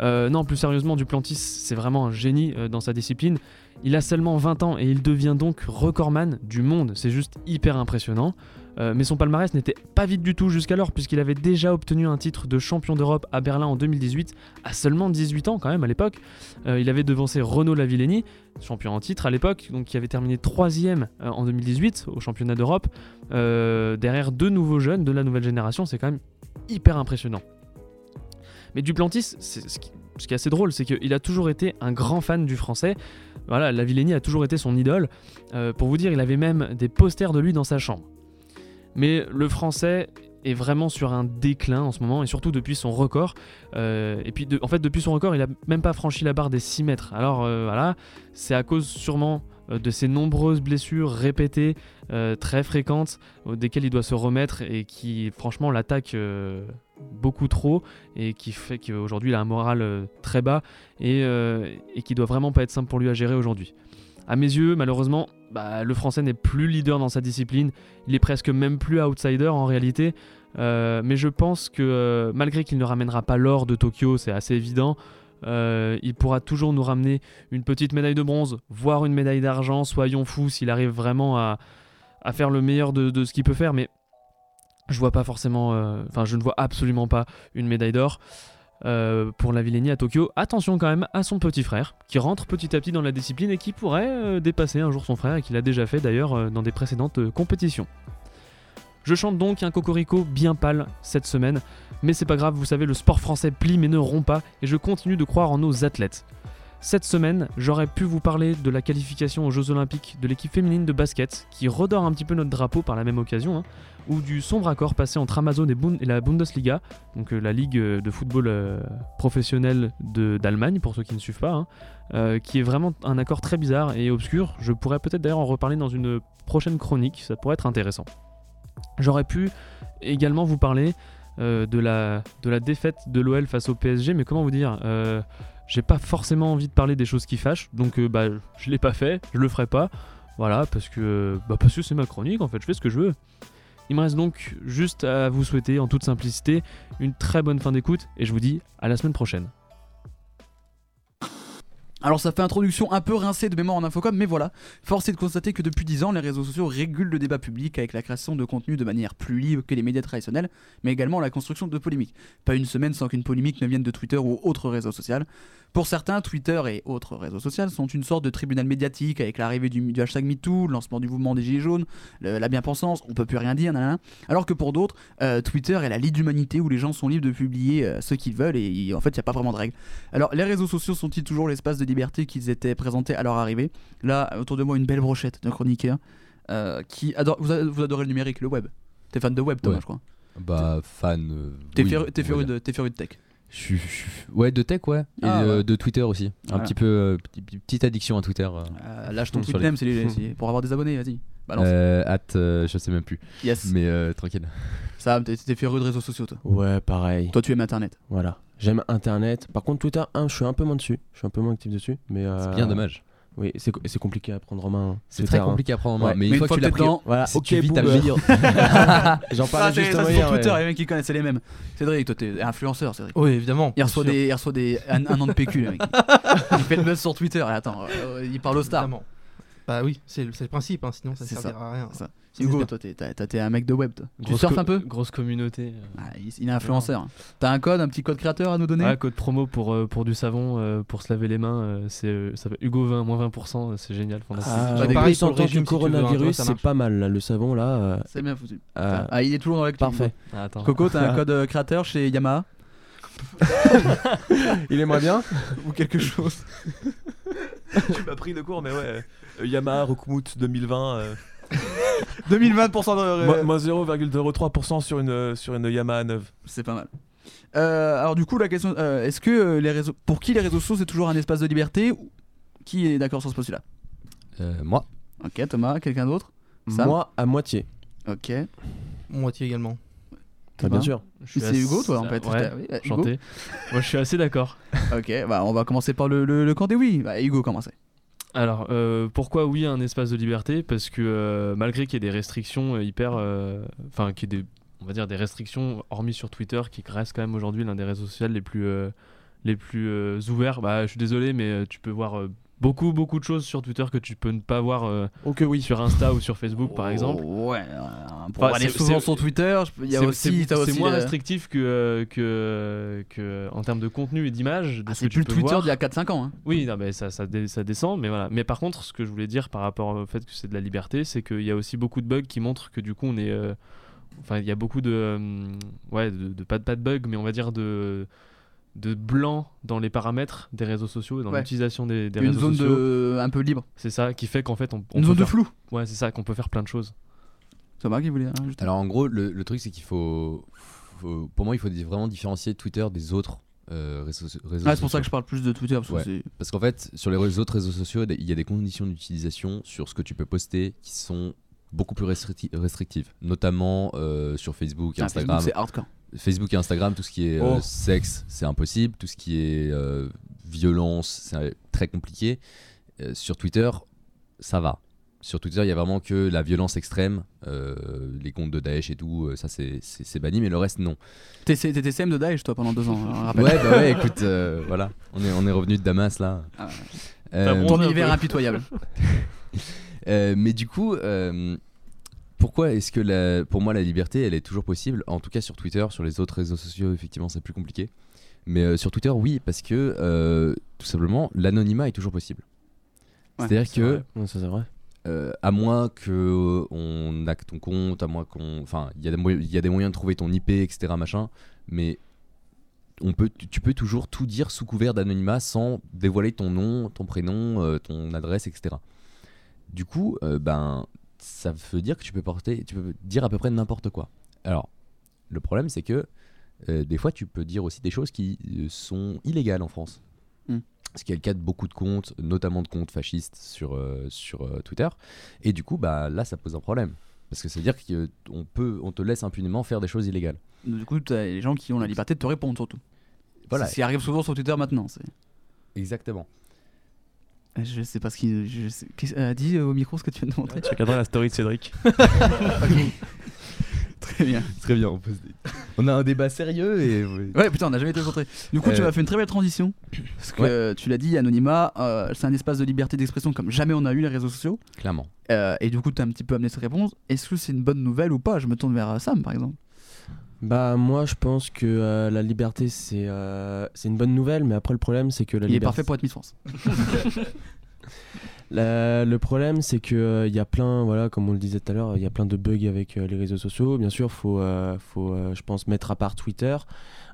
Euh, non, plus sérieusement, Duplantis, c'est vraiment un génie euh, dans sa discipline. Il a seulement 20 ans et il devient donc recordman du monde. C'est juste hyper impressionnant. Euh, mais son palmarès n'était pas vite du tout jusqu'alors, puisqu'il avait déjà obtenu un titre de champion d'Europe à Berlin en 2018, à seulement 18 ans quand même à l'époque. il avait devancé Renaud Lavillenie, champion en titre à l'époque, donc qui avait terminé 3 en 2018 au championnat d'Europe, derrière deux nouveaux jeunes de la nouvelle génération. C'est quand même hyper impressionnant. Mais Duplantis, ce qui, ce qui est assez drôle, c'est qu'il a toujours été un grand fan du français. Voilà, Lavillenie a toujours été son idole. Euh, pour vous dire, il avait même des posters de lui dans sa chambre. Mais le français est vraiment sur un déclin en ce moment, et surtout depuis son record. Euh, et puis, en fait, depuis son record, il a même pas franchi la barre des 6 mètres. Alors euh, voilà, c'est à cause sûrement de ses nombreuses blessures répétées, très fréquentes, desquelles il doit se remettre et qui, franchement, l'attaquent beaucoup trop et qui fait qu'aujourd'hui il a un moral euh, très bas et, euh, et qui doit vraiment pas être simple pour lui à gérer aujourd'hui. À mes yeux, malheureusement, bah, le français n'est plus leader dans sa discipline, il est presque même plus outsider en réalité, euh, mais je pense que malgré qu'il ne ramènera pas l'or de Tokyo, c'est assez évident, il pourra toujours nous ramener une petite médaille de bronze, voire une médaille d'argent, soyons fous s'il arrive vraiment à, faire le meilleur de ce qu'il peut faire, mais je vois pas forcément, euh, enfin je ne vois absolument pas une médaille d'or euh, pour la Villénie à Tokyo. Attention quand même à son petit frère qui rentre petit à petit dans la discipline et qui pourrait euh, dépasser un jour son frère et qu'il a déjà fait d'ailleurs dans des précédentes compétitions. Je chante donc un cocorico bien pâle cette semaine, mais c'est pas grave, vous savez, le sport français plie mais ne rompt pas et je continue de croire en nos athlètes. Cette semaine, j'aurais pu vous parler de la qualification aux Jeux Olympiques de l'équipe féminine de basket, qui redore un petit peu notre drapeau par la même occasion, hein, ou du sombre accord passé entre Amazon et, la Bundesliga, donc euh, la ligue euh, de football euh, professionnel d'Allemagne, pour ceux qui ne suivent pas, hein, qui est vraiment un accord très bizarre et obscur. Je pourrais peut-être d'ailleurs en reparler dans une prochaine chronique, ça pourrait être intéressant. J'aurais pu également vous parler de, la, de la défaite de l'OL face au PSG, mais comment vous dire j'ai pas forcément envie de parler des choses qui fâchent, donc euh, bah je l'ai pas fait, je le ferai pas. Voilà, parce que bah parce que c'est ma chronique en fait, je fais ce que je veux. Il me reste donc juste à vous souhaiter en toute simplicité une très bonne fin d'écoute et je vous dis à la semaine prochaine. Alors ça fait introduction un peu rincée de mémoire en infocom, mais voilà, force est de constater que depuis 10 ans, les réseaux sociaux régulent le débat public avec la création de contenu de manière plus libre que les médias traditionnels, mais également la construction de polémiques. Pas une semaine sans qu'une polémique ne vienne de Twitter ou autre réseau social. Pour certains, Twitter et autres réseaux sociaux sont une sorte de tribunal médiatique avec l'arrivée du, hashtag MeToo, le lancement du mouvement des Gilets jaunes, la bien-pensance, on peut plus rien dire, alors que pour d'autres, euh, Twitter est la ligne d'humanité où les gens sont libres de publier euh, ce qu'ils veulent et en fait il n'y a pas vraiment de règles. Alors les réseaux sociaux sont-ils toujours l'espace de liberté qu'ils étaient présentés à leur arrivée? Là, autour de moi, une belle brochette d'un chroniqueur euh, qui adore. Vous, adorez le numérique, le web. T'es fan de web, Thomas, je crois. Bah, fan. T'es oui, féru, de, de tech je Ouais, de tech, ouais. Et ah, de, Twitter aussi. Un petit peu. Euh, petite addiction à Twitter. Euh, euh lâche ton tweet name, c'est pour avoir des abonnés, vas-y. Euh, at, je sais même plus. Yes. Mais tranquille. Ça, t'es féru de réseaux sociaux, toi Ouais, pareil. Toi, tu aimes Internet. Voilà. J'aime Internet. Par contre, Twitter, je suis un peu moins dessus. Je suis un peu moins actif dessus. mais C'est bien dommage. Oui, c'est compliqué à prendre en main. C'est très compliqué à prendre en main. Mais, une, fois, que tu l'as pris, voilà, si ok, tu vis ta J'en parlais juste ça, sur Twitter, il y a mecs qui connaissent les mêmes. Cédric, toi t'es influenceur, Cédric. Oui, évidemment. Il reçoit, des, il reçoit des, un, an de PQ, le mec. il fait le buzz sur Twitter. Et attends, euh, il parle aux stars. Bah oui, c'est le principe, hein, sinon ça servira à rien. Ça. Hugo, toi, t'es un mec de web. Toi. Tu surfes un peu Grosse communauté. Euh. Ah, il, est influenceur. T'as un code, un petit code créateur à nous donner Ouais, code promo pour, euh, pour du savon, euh, pour se laver les mains. c'est ça fait Hugo 20, moins 20%, c'est génial. Ah, bah, pareil, en tant que coronavirus, c'est pas mal. le savon, là. C'est bien foutu. Ah, il est toujours dans l'actu. Parfait. Coco, t'as un code créateur chez Yamaha Il aimerait bien Ou quelque chose Tu m'as pris de cours, mais ouais. Yamaha Rockmoot 2020. 2020% de. Moins 0,03% sur une, sur une Yamaha neuve. C'est pas mal. Euh, alors du coup la question, euh, est-ce que euh, les réseaux, pour qui les réseaux sociaux c'est toujours un espace de liberté Qui est d'accord sur ce postulat? Moi. Ok Thomas, quelqu'un d'autre? Moi à moitié. Ok. Moitié également. Ah, bien sûr. C'est Hugo toi en fait. Ouais, Moi je suis assez d'accord. ok, bah on va commencer par le, le, camp des oui. Bah, Hugo commencez. Alors, euh, pourquoi oui un espace de liberté? Parce que euh, malgré qu'il y ait des restrictions euh, hyper. euh, Enfin, qu'il y ait des, on va dire des restrictions, hormis sur Twitter, qui reste quand même aujourd'hui l'un des réseaux sociaux les plus, les plus ouverts. Bah, je suis désolé, mais tu peux voir beaucoup, beaucoup de choses sur Twitter que tu peux ne pas voir euh, oui. sur Insta ou sur Facebook, par exemple. Ouais, euh, pour aller souvent sur Twitter, il y a c'est- aussi- c'est- moins restrictif que, euh, que, que en termes de contenu et d'image. Ah, ce c'est plus le Twitter d'il y a 4-5 ans. hein. Oui, non, mais ça, ça, descend, mais voilà. Mais par contre, ce que je voulais dire par rapport au fait que c'est de la liberté, c'est qu'il y a aussi beaucoup de bugs qui montrent que du coup, on est. euh, Enfin, il y a beaucoup de. euh, ouais, de, de- pas, de- pas de bugs, mais on va dire de de blanc dans les paramètres des réseaux sociaux et dans Ouais. l'utilisation des, des Une réseaux zone sociaux. de- un peu libre. C'est ça qui fait qu'en fait on, on Une peut zone de flou. Ouais, c'est ça qu'on peut faire plein de choses. C'est vrai qu'il voulait. hein, juste- Alors en gros, le, le truc c'est qu'il faut, faut- Pour moi, il faut vraiment différencier Twitter des autres euh, réseaux, réseaux Ah, c'est pour ça sociaux. que je parle plus de Twitter, parce que Ouais. c'est- Parce qu'en fait, sur les autres réseaux sociaux, il y a des conditions d'utilisation sur ce que tu peux poster qui sont beaucoup plus restricti- restrictives, notamment euh, sur Facebook et Ah, Instagram. Facebook, c'est hardcore. Facebook et Instagram, tout ce qui est euh, Oh. sexe, c'est impossible. Tout ce qui est euh, violence, c'est très compliqué. Euh, sur Twitter, ça va. Sur Twitter, il y a vraiment que la violence extrême, euh, les comptes de Daesh et tout, ça c'est- banni, mais le reste non. T'étais t'étais CM de Daesh, toi, pendant deux ans. hein, rappelle. Ouais, bah ouais, écoute, euh, voilà, on est, on est revenu de Damas là. Ah ouais. Euh, Ton un hiver peu. impitoyable. Euh, mais du coup, euh, pourquoi est-ce que la, pour moi la liberté elle est toujours possible? En tout cas sur Twitter, sur les autres réseaux sociaux, effectivement, c'est plus compliqué. Mais euh, sur Twitter, oui, parce que euh, tout simplement, l'anonymat est toujours possible. Ouais, C'est-à-dire c'est que, vrai. Ouais, ça, c'est vrai. euh, à moins que on hack ton compte, à moins qu'on, enfin, il y a des moyens- il y a des moyens de trouver ton IP, etc., machin. Mais on peut, tu, peux toujours tout dire sous couvert d'anonymat sans dévoiler ton nom, ton prénom, euh, ton adresse, etc. Du coup, euh, ben, ça veut dire que tu peux porter, tu peux dire à peu près n'importe quoi. Alors, le problème, c'est que euh, des fois, tu peux dire aussi des choses qui euh, sont illégales en France. Hmm. Ce qui est le cas de beaucoup de comptes, notamment de comptes fascistes sur, sur Twitter. Et du coup, bah, là, ça pose un problème. Parce que ça veut dire qu'on peut, on te laisse impunément faire des choses illégales. Du coup, t'as les gens qui ont la liberté de te répondre, surtout. Voilà. Ce qui arrive souvent sur Twitter maintenant. Exactement. Je sais pas ce qu'il je sais- qu'est-ce- euh, dis euh, au micro ce que tu viens de montrer. Tu regarderas la story de Cédric. Très bien. Très bien. On, peut se- on a un débat sérieux et. Ouais, putain, on n'a jamais été concentré. Du coup, tu Euh, m'as fait une très belle transition. Parce que Ouais. euh, tu l'as dit, Anonymat, euh, c'est un espace de liberté d'expression comme jamais on a eu les réseaux sociaux. Clairement. Euh, et du coup, tu as un petit peu amené cette réponse. Est-ce que c'est une bonne nouvelle ou pas? Je me tourne vers euh, Sam, par exemple. Bah moi je pense que euh, la liberté c'est euh, c'est une bonne nouvelle mais après le problème c'est que la Il est liberté parfait pour être Miss France. La- le problème, c'est que euh, il y a plein, voilà, comme on le disait tout à l'heure, il y a plein de bugs avec les réseaux sociaux. Bien sûr, faut, faut, je pense, mettre à part Twitter.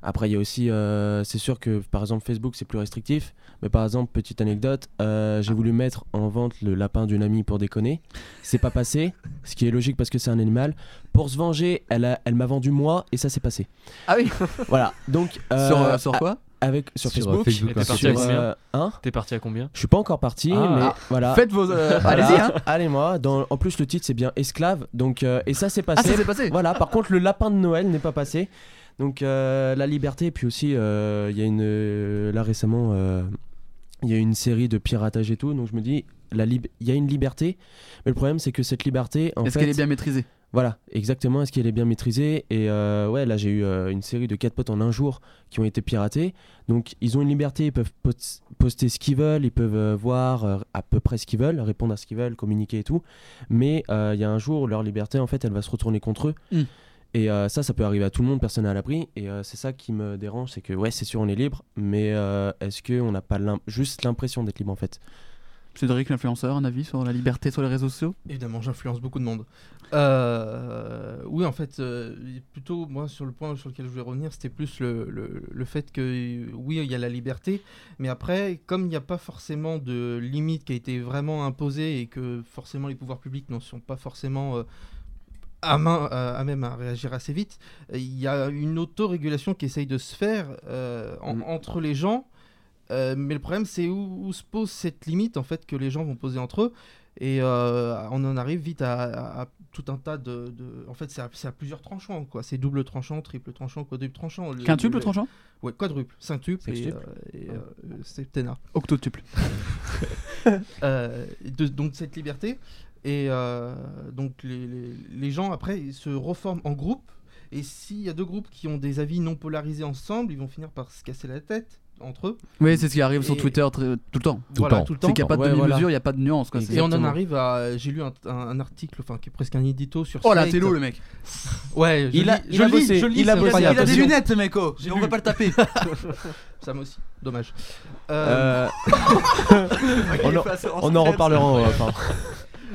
Après, il y a aussi, euh, c'est sûr que par exemple Facebook, c'est plus restrictif. Mais par exemple, petite anecdote, euh, j'ai voulu mettre en vente le lapin d'une amie pour déconner. C'est pas passé, ce qui est logique parce que c'est un animal. Pour se venger, elle, a- elle m'a vendu moi et ça s'est passé. Ah oui. Voilà. Donc Sur, euh, sur quoi avec sur, Sur, Facebook, Facebook, t'es parti sur, à combien euh, hein T'es parti à combien je suis pas encore parti, Ah. mais Ah. voilà. Faites vos, euh, Voilà. allez-y, hein. Allez-moi. Dans... En plus, le titre c'est bien esclave. Donc euh, et ça c'est passé. Ah, ça s'est passé. Voilà. Par contre, le lapin de Noël n'est pas passé. Donc euh, la liberté. Et puis aussi, euh, il y a une euh, là récemment, il y a une série de piratage et tout. Donc je me dis, il y a une liberté, mais le problème c'est que cette liberté, Est-ce qu'elle est bien maîtrisée? Voilà, exactement. Est-ce qu'elle est bien maîtrisée? Et euh, ouais, là j'ai eu euh, une série de 4 potes en un jour qui ont été piratés. Donc ils ont une liberté, ils peuvent pos- poster ce qu'ils veulent, ils peuvent euh, voir à peu près ce qu'ils veulent, répondre à ce qu'ils veulent, communiquer et tout. Mais il y a un jour, leur liberté, en fait, elle va se retourner contre eux. Mm. Et euh, ça, ça peut arriver à tout le monde, personne n'est à l'abri. Et euh, c'est ça qui me dérange, c'est que ouais, c'est sûr, on est libre, mais euh, est-ce qu'on n'a pas juste l'impression d'être libre en fait? Cédric, l'influenceur, un avis sur la liberté sur les réseaux sociaux? Évidemment, j'influence beaucoup de monde. Euh, oui, en fait, euh, plutôt, moi, sur le point sur lequel je voulais revenir, c'était plus le, le- le fait que, oui, il y a la liberté, mais après, comme il n'y a pas forcément de limite qui a été vraiment imposée et que forcément les pouvoirs publics n'en sont pas forcément euh, à, main, à, à même à réagir assez vite, euh, il y a une autorégulation qui essaye de se faire euh, en- entre les gens. Euh, mais le problème, c'est où, où se pose cette limite en fait que les gens vont poser entre eux. Et euh, on en arrive vite à, à- à tout un tas de. de- En fait, c'est à, plusieurs tranchants, quoi. C'est double tranchant, triple tranchant, quadruple tranchant. Le- Quintuple le- tranchant? Ouais, quadruple, cinqutuple et, euh, et euh, septennat. Octotuple. Euh, de, donc cette liberté. Et euh, donc les, les- les gens après ils se reforment en groupe. Et s'il y a deux groupes qui ont des avis non polarisés ensemble, ils vont finir par se casser la tête entre eux. Oui, c'est ce qui arrive sur Twitter très- tout le temps. Voilà, tout le temps. C'est qu'il n'y a pas de Ouais, demi-mesure, voilà. il n'y a pas de nuance. Quoi. Et on en arrive à. J'ai lu un, un- un article, enfin qui est presque un édito sur. Oh la télo, le mec. Ouais, je Il a- lis- il je a lis, bossé, je lis, il a c'est bossé, incroyable. il a des lunettes, ce mec, oh. On va pas le taper. Ça moi aussi, dommage. Euh, on, on en reparlera en off.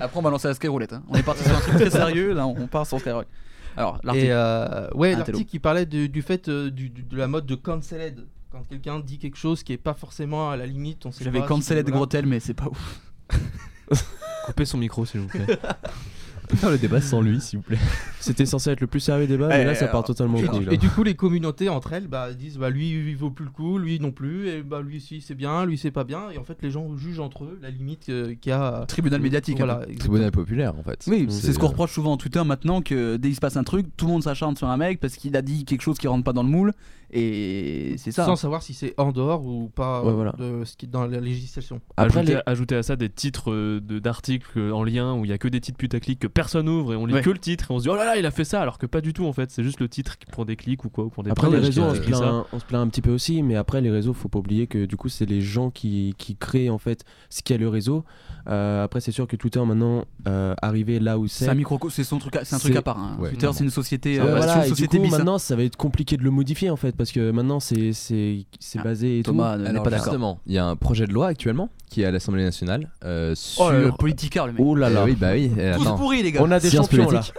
Après, on va lancer la skyroulette. Hein. On est parti sur un truc très sérieux, là, on part sur skyroulette. Alors, l'article. Euh, ouais, Un l'article qui parlait de- du fait euh, du- du- de la mode de canceled. Quand quelqu'un dit quelque chose qui est pas forcément à la limite, on sait J'avais voilà. Grotel, mais c'est pas ouf. Coupez son micro, s'il vous plaît. On peut faire le débat sans lui, s'il vous plaît. C'était censé être le plus sérieux débat, mais là ça part alors, totalement et, au là. et du coup, les communautés entre elles bah, disent bah, lui il vaut plus le coup, lui non plus, et bah, lui si c'est bien, lui c'est pas bien. Et en fait, les gens jugent entre eux la limite euh, qu'il y a. Tribunal médiatique. Voilà, exactement. Tribunal populaire, en fait. Oui, c'est ce qu'on euh, reproche souvent en Twitter maintenant que dès qu'il se passe un truc, tout le monde s'acharne sur un mec parce qu'il a dit quelque chose qui rentre pas dans le moule. Et c'est ça. Sans savoir si c'est en dehors ou pas Ouais, voilà. de ce qui est dans la législation. Après, ajouter, les- ajouter à ça des titres euh, de- d'articles en lien où il y a que des titres putaclic que personne ouvre et on lit Ouais. que le titre et on se dit oh là là il a fait ça alors que pas du tout en fait c'est juste le titre qui- pour des clics ou quoi ou pour des Après les réseaux, a on se, plaint, ça. on se plaint un petit peu aussi, mais après les réseaux, faut pas oublier que du coup c'est les gens qui, qui créent en fait ce qu'est le réseau. Euh, après c'est sûr que Twitter maintenant euh, arrivé là où c'est. C'est un micro, c'est son truc, à- c'est un truc à part. hein. Ouais, Twitter, c'est une société, euh, voilà, et du société coup, bizarre. maintenant ça va être compliqué de le modifier en fait parce que maintenant c'est c'est c'est basé et Thomas tout. n'est pas d'accord. justement, il y a un projet de loi actuellement qui est à l'Assemblée nationale euh, sur. Oh, le politicard, le mec. Oh là là. oui, bah oui. eh, Tous attends. pourris, les gars. On a des Sciences champions, là. politiques.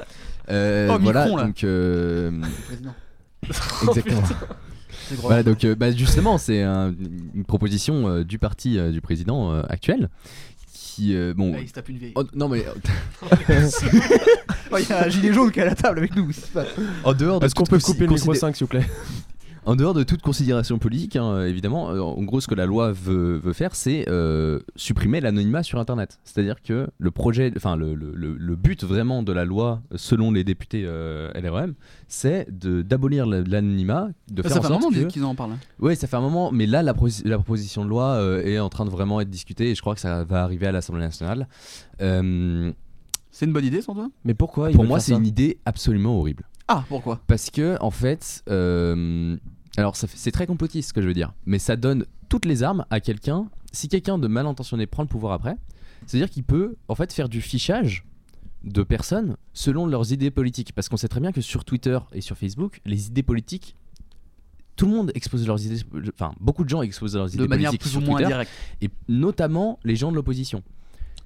Euh, Oh, voilà, Micron, là. donc. euh, Président. Exactement. C'est gros. voilà, donc euh, bah, justement, c'est un- une proposition euh, du parti euh, du président euh, actuel. Qui, euh, bon. Ah, il se tape une vieille. Oh, non mais. Oh, Il y a un gilet jaune qui est à la table avec nous. En dehors de Est-ce qu'on peut couper le micro considé- 5 s'il vous plaît? En dehors de toute considération politique, hein, évidemment, euh, en gros, ce que la loi veut, veut faire, c'est euh, supprimer l'anonymat sur Internet. C'est-à-dire que le projet, enfin, le, le- le- le but vraiment de la loi, selon les députés euh, LREM, c'est d'abolir la- l'anonymat, de Ça, faire ça en fait un moment qu'ils en parlent. hein. Oui, ça fait un moment, mais là, la, proposition de loi euh, est en train de vraiment être discutée et je crois que ça va arriver à l'Assemblée nationale. Euh, C'est une bonne idée, sans toi? Mais pourquoi pour moi, c'est une idée absolument horrible. Ah, pourquoi? Parce que, en fait, euh, alors c'est très complotiste ce que je veux dire, mais ça donne toutes les armes à quelqu'un. Si quelqu'un de mal intentionné prend le pouvoir après, c'est-à-dire qu'il peut en fait faire du fichage de personnes selon leurs idées politiques. Parce qu'on sait très bien que sur Twitter et sur Facebook, les idées politiques, tout le monde expose leurs idées, enfin beaucoup de gens exposent leurs idées manière politiques plus sur ou moins indirecte. et notamment les gens de l'opposition.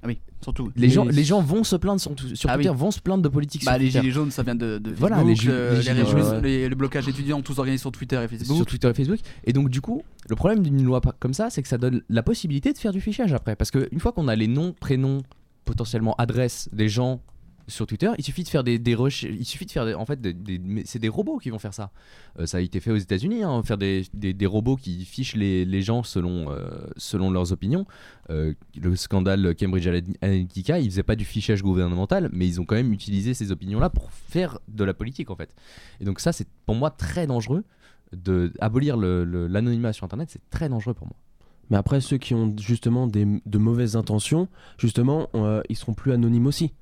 Ah oui, surtout. Les, gens, les gens vont se plaindre sur, sur Ah oui. Twitter, vont se plaindre de politique Bah, sur les Twitter. gilets jaunes, ça vient de, de Voilà, Facebook, les gi- le- les les gilets régions- jaunes. les- le blocage étudiant, tous organisés sur Twitter et Facebook. Sur Twitter et Facebook. Et donc, du coup, le problème d'une loi comme ça, c'est que ça donne la possibilité de faire du fichage après. Parce qu'une fois qu'on a les noms, prénoms, potentiellement adresses des gens sur Twitter, il suffit de faire des, recherches. Il suffit de faire des, en fait, c'est des robots qui vont faire ça. Euh, ça a été fait aux États-Unis, hein, faire des, robots qui fichent les, les gens selon, euh, selon leurs opinions. Euh, le scandale Cambridge Analytica, ils faisaient pas du fichage gouvernemental, mais ils ont quand même utilisé ces opinions-là pour faire de la politique en fait. Et donc ça, c'est pour moi très dangereux de abolir l'anonymat sur Internet. C'est très dangereux pour moi. Mais après ceux qui ont justement des, de mauvaises intentions, justement, ils seront plus anonymes aussi.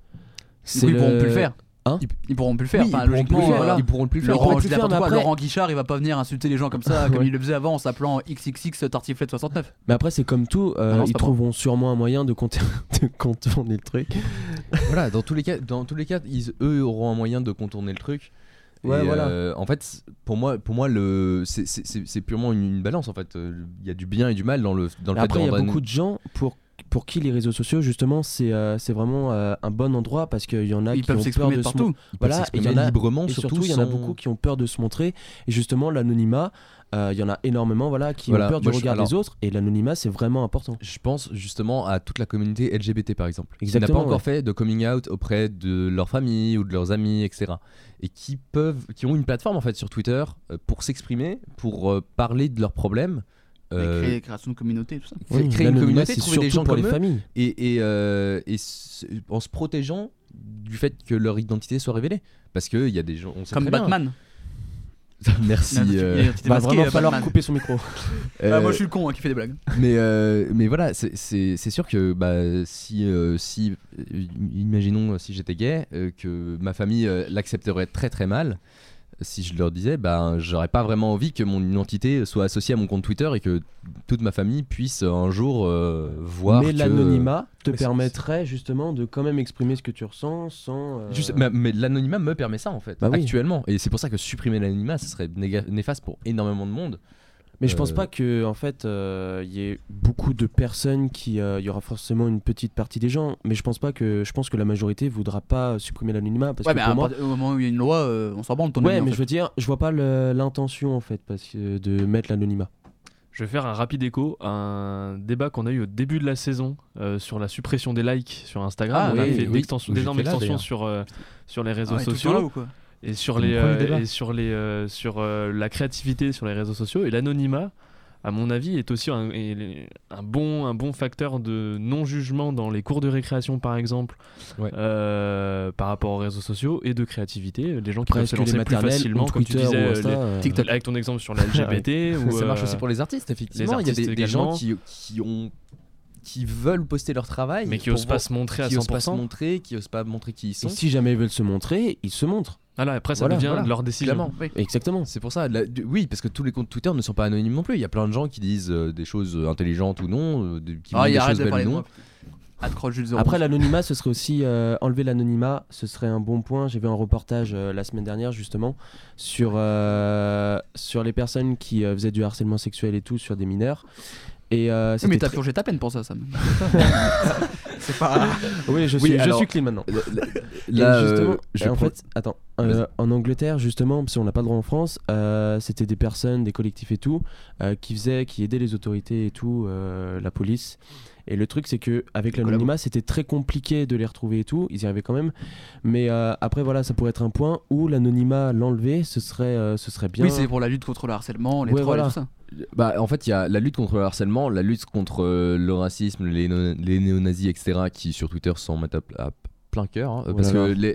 Coup, ils pourront plus le faire. Hein Ils, ils pourront plus le faire. Oui, Enfin, ils pourront logiquement, plus le faire, voilà. ils pourront plus le faire. Ils Laurent, plus faire, après- Laurent Guichard, il va pas venir insulter les gens comme ça, comme il le faisait avant en s'appelant XXX Tartiflette 69. Mais après, c'est comme tout, euh, Ah non, c'est ils pas trouveront sûrement un moyen de, contour- de contourner le truc. voilà, dans tous les cas, dans tous les cas, ils, eux auront un moyen de contourner le truc. Ouais, voilà. euh, en fait, pour moi, pour moi, le, c'est- c'est c'est- c'est purement une, une balance. En fait, Euh, il y a du bien et du mal dans le dans le après, il y a beaucoup de gens pour, pour qui les réseaux sociaux, justement, c'est euh, c'est vraiment euh, un bon endroit parce qu'il y en a Ils qui peuvent ont peur s'exprimer de se partout. mon- Ils peuvent Voilà, et il y en a librement, et surtout il y en a beaucoup qui ont peur de se montrer. Et justement, l'anonymat, euh, il y en a énormément voilà, qui Voilà, ont peur du moi, je- regard des autres. Et l'anonymat, c'est vraiment important. Je pense justement à toute la communauté LGBT par exemple, qui n'a Exactement, pas encore fait de coming out auprès de leur famille ou de leurs amis, etc. Et qui peuvent, qui ont une plateforme en fait sur Twitter pour s'exprimer, pour parler de leurs problèmes. Euh, Créer création de communauté, tout ça. créer, Oui, créer une communauté, c'est trouver des gens pour comme les eux, familles. et, et, euh, et en se protégeant du fait que leur identité soit révélée, parce qu'il y a des gens, on sait Comme très bien. Batman. Merci. Euh, Va masquée, vraiment euh, falloir Batman. couper son micro. Ah, moi Euh, je suis le con hein, qui fait des blagues. mais, euh, mais voilà, c'est- sûr que bah, si, euh, si euh, imaginons euh, si j'étais gay, euh, que ma famille euh, l'accepterait très très mal, si je leur disais, bah, j'aurais pas vraiment envie que mon identité soit associée à mon compte Twitter et que toute ma famille puisse euh, un jour euh, voir. Mais que- l'anonymat te Mais permettrait justement de quand même exprimer ce que tu ressens sans. euh, Juste- mais mais l'anonymat me permet ça en fait, Bah oui. actuellement. Et c'est pour ça que supprimer l'anonymat, ce serait néga- néfaste pour énormément de monde. Mais je pense Euh, pas que en fait euh, il y ait beaucoup de personnes qui euh, il y aura forcément une petite partie des gens mais je pense pas que je pense que la majorité voudra pas supprimer l'anonymat parce Ouais, que mais pour à moi au moment où il y a une loi, euh, on s'en branle ton Ouais, en mais fait. je veux dire, je vois pas l'intention en fait parce que de mettre l'anonymat. Je vais faire un rapide écho à un débat qu'on a eu au début de la saison euh, sur la suppression des likes sur Instagram. Ah on a oui, fait oui. là, extensions sur, euh, sur les réseaux Ah sociaux. là, ou quoi? Et sur les euh, et sur les euh, sur euh, la créativité sur les réseaux sociaux et l'anonymat à mon avis est aussi un, est un bon un bon facteur de non jugement dans les cours de récréation par exemple Ouais. euh, par rapport aux réseaux sociaux et de créativité les gens qui peuvent Presque se lancer plus facilement comme tu disais euh, Insta, les- euh. TikTok. avec ton exemple sur la LGBT ou ça marche aussi pour les artistes, effectivement. les Il y a des, artistes des gens qui, qui ont qui veulent poster leur travail, Mais qui pour osent pas se montrer à qui osent pas 100%. se montrer, qui osent pas montrer qui ils sont. Et si jamais ils veulent se montrer, ils se montrent. Voilà après ça Voilà, devient Voilà, leur décision clairement. Exactement. C'est pour ça. la- du- oui, parce que tous les comptes Twitter ne sont pas anonymes non plus. Il y a plein de gens qui disent euh, des choses euh, intelligentes ou non, euh, des- qui Ah, il des choses de belles ou non. Après l'anonymat, ce serait aussi euh, enlever l'anonymat, ce serait un bon point. J'ai vu un reportage euh, la semaine dernière justement sur euh, sur les personnes qui euh, faisaient du harcèlement sexuel et tout sur des mineurs. Et euh, Oui, mais t'as très- purgé ta peine pour ça, Sam. C'est pas. Oui, je Oui, suis, je alors, suis clean maintenant. Là, justement, euh, je en pro- fait, attends, euh, en Angleterre, justement, parce qu'on n'a pas le droit en France, euh, c'était des personnes, des collectifs et tout, euh, qui faisaient, qui aidaient les autorités et tout, euh, la police. Et le truc, c'est que avec l'anonymat, c'était très compliqué de les retrouver et tout. Ils y arrivaient quand même. Mais euh, après, voilà, ça pourrait être un point où l'anonymat, l'enlever, ce serait, euh, ce serait bien. Oui, c'est pour la lutte contre le harcèlement, les Ouais, trolls voilà. et tout ça. Bah, en fait, il y a la lutte contre le harcèlement, la lutte contre euh, le racisme, les, no- les néo-nazis, etc., qui sur Twitter s'en mettent à, plein cœur. hein, parce que les-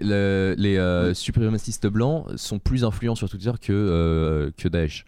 les, euh, suprémacistes blancs sont plus influents sur Twitter que, euh, que Daesh.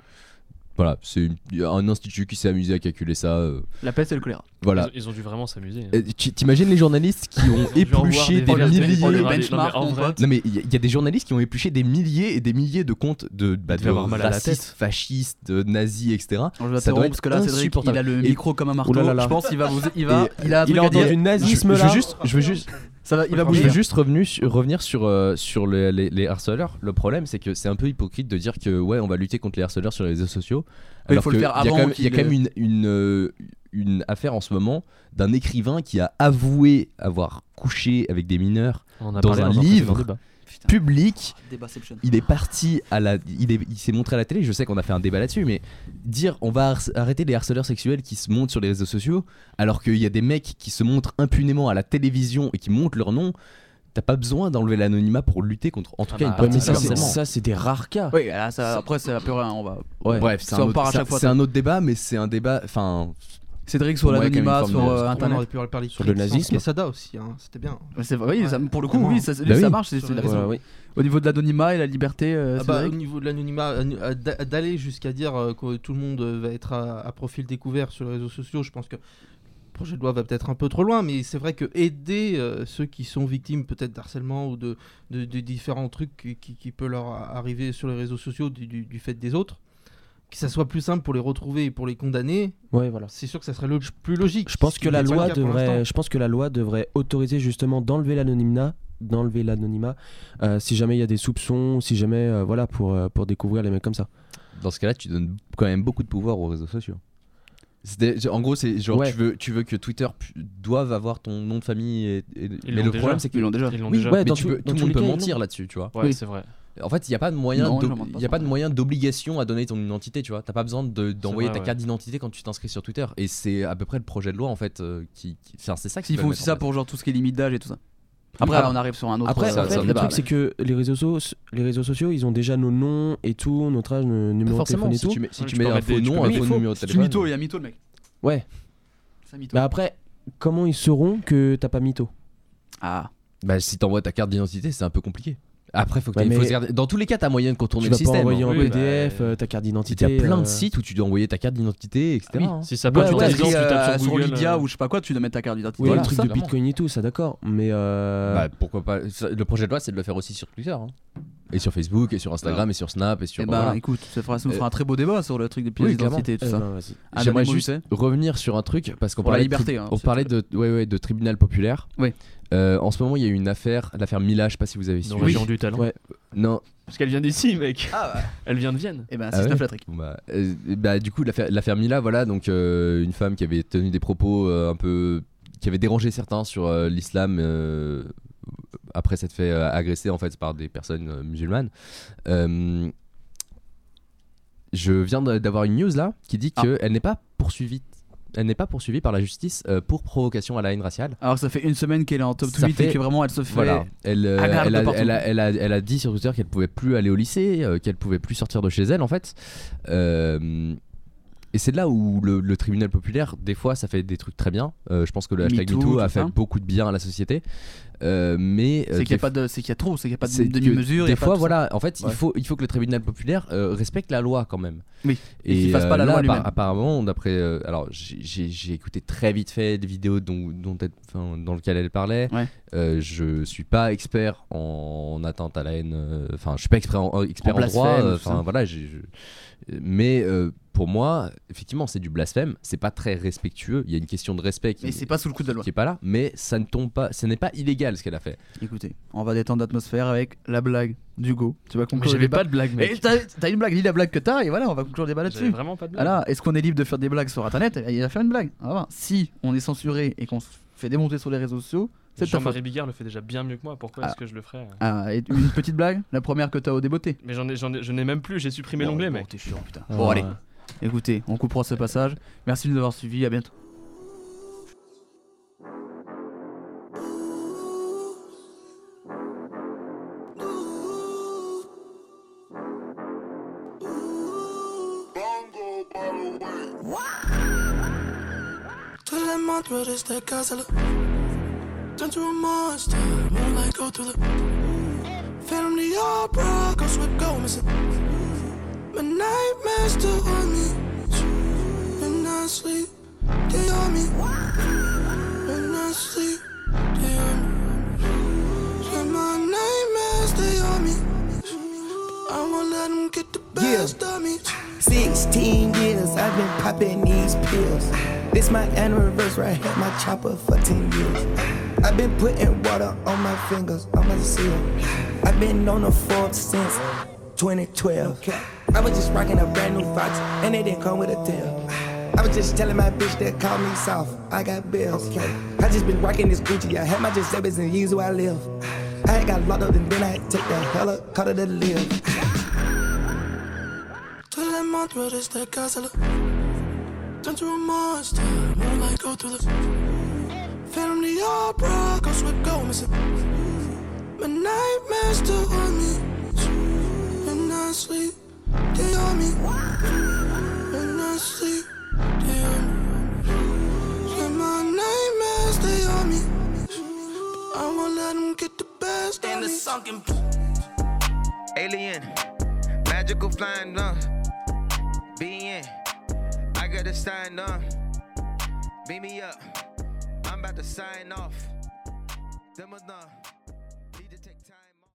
Voilà, c'est un institut qui s'est amusé à calculer ça. euh, La peste et le choléra. voilà. Ils, ils ont dû vraiment s'amuser hein. T'imagines les journalistes qui ont épluché des des, milliers des- le des- benchmark, non, mais. Non il y, a- il y a des journalistes qui ont épluché des milliers et des milliers de comptes de, bah, de avoir mal à la racistes, tête. fascistes, de nazis, etc. Je vais Ça doit être parce que là, Cédric, il a le Et- micro comme un marteau. Ouh là là là. Je pense qu'il va vous. Il va. Et- Il a un il truc a à dire. entendu nazisme je, je là. veux juste, je veux juste, Ça va, il va je bouger. veux juste revenu revenir sur, euh, sur le- les, les harceleurs. Le problème, c'est que c'est un peu hypocrite de dire que ouais, on va lutter contre les harceleurs sur les réseaux sociaux. il faut le faire il y a avant quand même, il y a quand même une, une, euh, une affaire en ce moment d'un écrivain qui a avoué avoir couché avec des mineurs On a dans parlé un livre. Putain. public. Débatception. Il est parti à la, il est- il s'est montré à la télé. Je sais qu'on a fait un débat là-dessus, mais dire on va arrêter les harceleurs sexuels qui se montrent sur les réseaux sociaux, alors qu'il y a des mecs qui se montrent impunément à la télévision et qui montrent leur nom, t'as pas besoin d'enlever l'anonymat pour lutter contre, en tout Ah cas, bah, une Ouais, partie mais ça, c'est, harcèlement. ça, c'est des rares cas. Oui, là, ça, après, c'est un peu rien. On va. Ouais. Bref, c'est Ça, un, autre- un autre débat, mais c'est un débat. Enfin, Cédric sur l'anonymat, une sur euh, On internet. aurait pu parler de Sur le nazisme. Quesada aussi, hein, c'était bien. Ouais, C'est vrai, oui, ça- pour le coup, oui, ça, Bah ça oui. marche. c'est- c'est la raison. Ouais, oui. Au niveau de l'anonymat et la liberté, euh, Ah bah, au niveau de l'anonymat, d'a- d'aller jusqu'à dire euh, que tout le monde euh, va être à, à profil découvert sur les réseaux sociaux, je pense que le projet de loi va peut-être un peu trop loin, mais c'est vrai que aider euh, ceux qui sont victimes peut-être d'harcèlement ou de, de, de différents trucs qui, qui, qui peut leur arriver sur les réseaux sociaux du, du- du fait des autres, que ça soit plus simple pour les retrouver et pour les condamner, Ouais, voilà. c'est sûr que ça serait le plus logique. Je pense que la loi cas devrait, je pense que la loi devrait autoriser justement d'enlever l'anonymat, d'enlever l'anonymat, euh, si jamais il y a des soupçons, si jamais, euh, voilà, pour euh, pour découvrir les mecs comme ça. dans ce cas-là, tu donnes quand même beaucoup de pouvoir aux réseaux sociaux. En gros, c'est genre Ouais. tu veux, tu veux que Twitter doive avoir ton nom de famille. Et, et- mais le déjà. problème, c'est que Ils l'ont déjà. Ils Oui, déjà. ouais, mais tu tout- peux- dans tout le monde peut cas, mentir là-dessus, tu vois. Ouais, Oui. c'est vrai. En fait, il n'y a pas de moyen, il y a pas de moyen d'obligation à donner ton identité, tu vois. T'as pas besoin de- d'envoyer ta ouais. carte d'identité quand tu t'inscris sur Twitter. Et c'est à peu près le projet de loi en fait euh, qui, qui- enfin, c'est ça. qu'ils S'il faut veulent aussi ça place. pour genre tout ce qui est limite d'âge et tout ça. Après, Ah. on arrive sur un autre Après, ça- en fait, ça- le débat, truc, c'est que les réseaux, so- les réseaux sociaux, ils ont déjà nos noms et tout, notre âge, nos Pas numéros de téléphone et Si tout. tu mets, si Ouais, tu mets un faux nom, un faux numéro de téléphone. mytho, il y a mytho le mec. Ouais. C'est un mytho. Mais après, comment ils sauront que t'as pas mytho? Ah. Bah, si t'envoies ta carte d'identité, c'est un peu compliqué. Après, faut que Ouais, t'aies- faut mais- se garder- Dans tous les cas, t'as moyen de contourner Tu le vas pas système. envoyer en Oui, PDF bah, euh, ta carte Il d'identité. y a plein de euh, sites où tu dois envoyer ta carte d'identité, etc. Oui. hein. Si ça Ouais, passe, ouais, tu si, tapes euh, sur sur Google. Lydia euh, ou je sais pas quoi, tu dois mettre ta carte d'identité. Oui, Voilà, le truc ça. de Bitcoin et tout, ça d'accord. Mais euh, Bah, pourquoi pas Le projet de loi, c'est de le faire aussi sur Twitter. hein. Et sur Facebook, et sur Instagram, et sur Snap, et sur. Eh ben, voilà. écoute, ça, fera, ça nous Euh, fera un très beau débat sur le truc des pièces Oui, d'identité et tout Eh ça. ben, vas-y. Ah, J'aimerais juste revenir sur un truc parce qu'on la parlait, de tri- liberté, hein, on parlait de, ouais, ouais, de tribunal populaire. Oui. Euh, en ce moment, il y a eu une affaire, l'affaire Mila, je sais pas si vous avez suivi. régions du talent. Ouais. Non. Parce qu'elle vient d'ici, mec. Ah ouais. Elle vient de Vienne. Eh ben, Ah c'est ouais Latrick. Bon, bah, euh, bah, du coup, l'affaire l'affaire Mila, voilà, donc euh, une femme qui avait tenu des propos euh, un peu. qui avait dérangé certains sur euh, l'islam euh, après s'être fait euh, agresser en fait par des personnes euh, musulmanes. Euh, je viens d'avoir une news là qui dit Ah. qu'elle n'est pas poursuivie. Elle n'est pas poursuivie par la justice euh, pour provocation à la haine raciale. Alors ça fait une semaine qu'elle est en top Ça tweet fait- et que vraiment elle se fait. Voilà. Elle, euh, a, partout. elle, a, elle, a, elle a dit sur Twitter qu'elle pouvait plus aller au lycée, euh, qu'elle pouvait plus sortir de chez elle en fait. Et c'est là où le, le tribunal populaire, des fois, ça fait des trucs très bien. Je pense que le hashtag MeToo, a fait beaucoup de bien à la société. Euh, mais euh, C'est qu'il y a pas de, c'est qu'il y a trop, c'est qu'il y a pas de demi-mesure. y Des fois, voilà, en fait, Ouais. il, faut, il faut que le tribunal populaire euh, respecte la loi quand même. Oui. Et qu'il fasse pas la là, loi lui-même. Apparemment, d'après. euh, alors, j'ai- écouté très vite fait des vidéos dont, dont elle- enfin, dans lesquelles elle parlait. Ouais. Je suis pas expert en atteinte à la haine. Enfin, je suis pas expert en, expert En en, droit. Enfin, voilà. mais pour moi, effectivement, c'est du blasphème. C'est pas très respectueux. Il y a une question de respect qui, Mais c'est pas sous le coup de la loi. qui est pas là. Mais ça ne tombe pas. Ce n'est pas illégal ce qu'elle a fait. Écoutez, on va détendre l'atmosphère avec la blague d'Hugo. Tu vas conclure j'avais pas de blague, mec. Et t'as t'as une blague, dis la blague que t'as et voilà, on va conclure le débat là-dessus. J'avais vraiment pas de blague. Est-ce qu'on est libre de faire des blagues sur internet? Il va faire une blague. On va voir. Si on est censuré et qu'on se fait démonter sur les réseaux sociaux, c'est. Jean-Marie Bigard le fait déjà bien mieux que moi. Pourquoi Ah. est-ce que je le ferais euh Ah, et une petite blague La première que t'as au débeauté. Mais j'en ai, j'en ai, je n'ai même plus. J'ai supprimé Bon, l'onglet, bon, mec. t'es chiant, putain. Ah. Bon, allez. Écoutez, on coupera ce passage. Merci de nous avoir suivis. À bientôt. Tous les montres desde casa Turn to a monster Moonlight go through the Phantom the opera Ghost with go missing. My nightmares still on me. When I sleep They on me. When I sleep They on me. And my nightmares they on me. I won't let them get the best of me. 16 years I've been popping these pills. This my anniversary, I had my chopper for 10 years. I've been putting water on my fingers, on my seal. I've been on the Forbes since 2012. I was just rocking a brand new Fox, and it didn't come with a tail. I was just telling my bitch that call me soft, I got bills. I just been rocking this Gucci, I had my Giuseppe's and years where I live. I had got locked up and then I had take the helicopter to live. Tous les montres desde casa Turn to a monster Moonlight go through the Phantom the opera Ghost with go missing My nightmares still on me. When I sleep They on me. When I sleep They on me. And my nightmares they on me. I won't let them get the best In of the me. sunken Alien, magical flying uh, being. Got to sign up. Beat me up. I'm about to sign off. Them are done.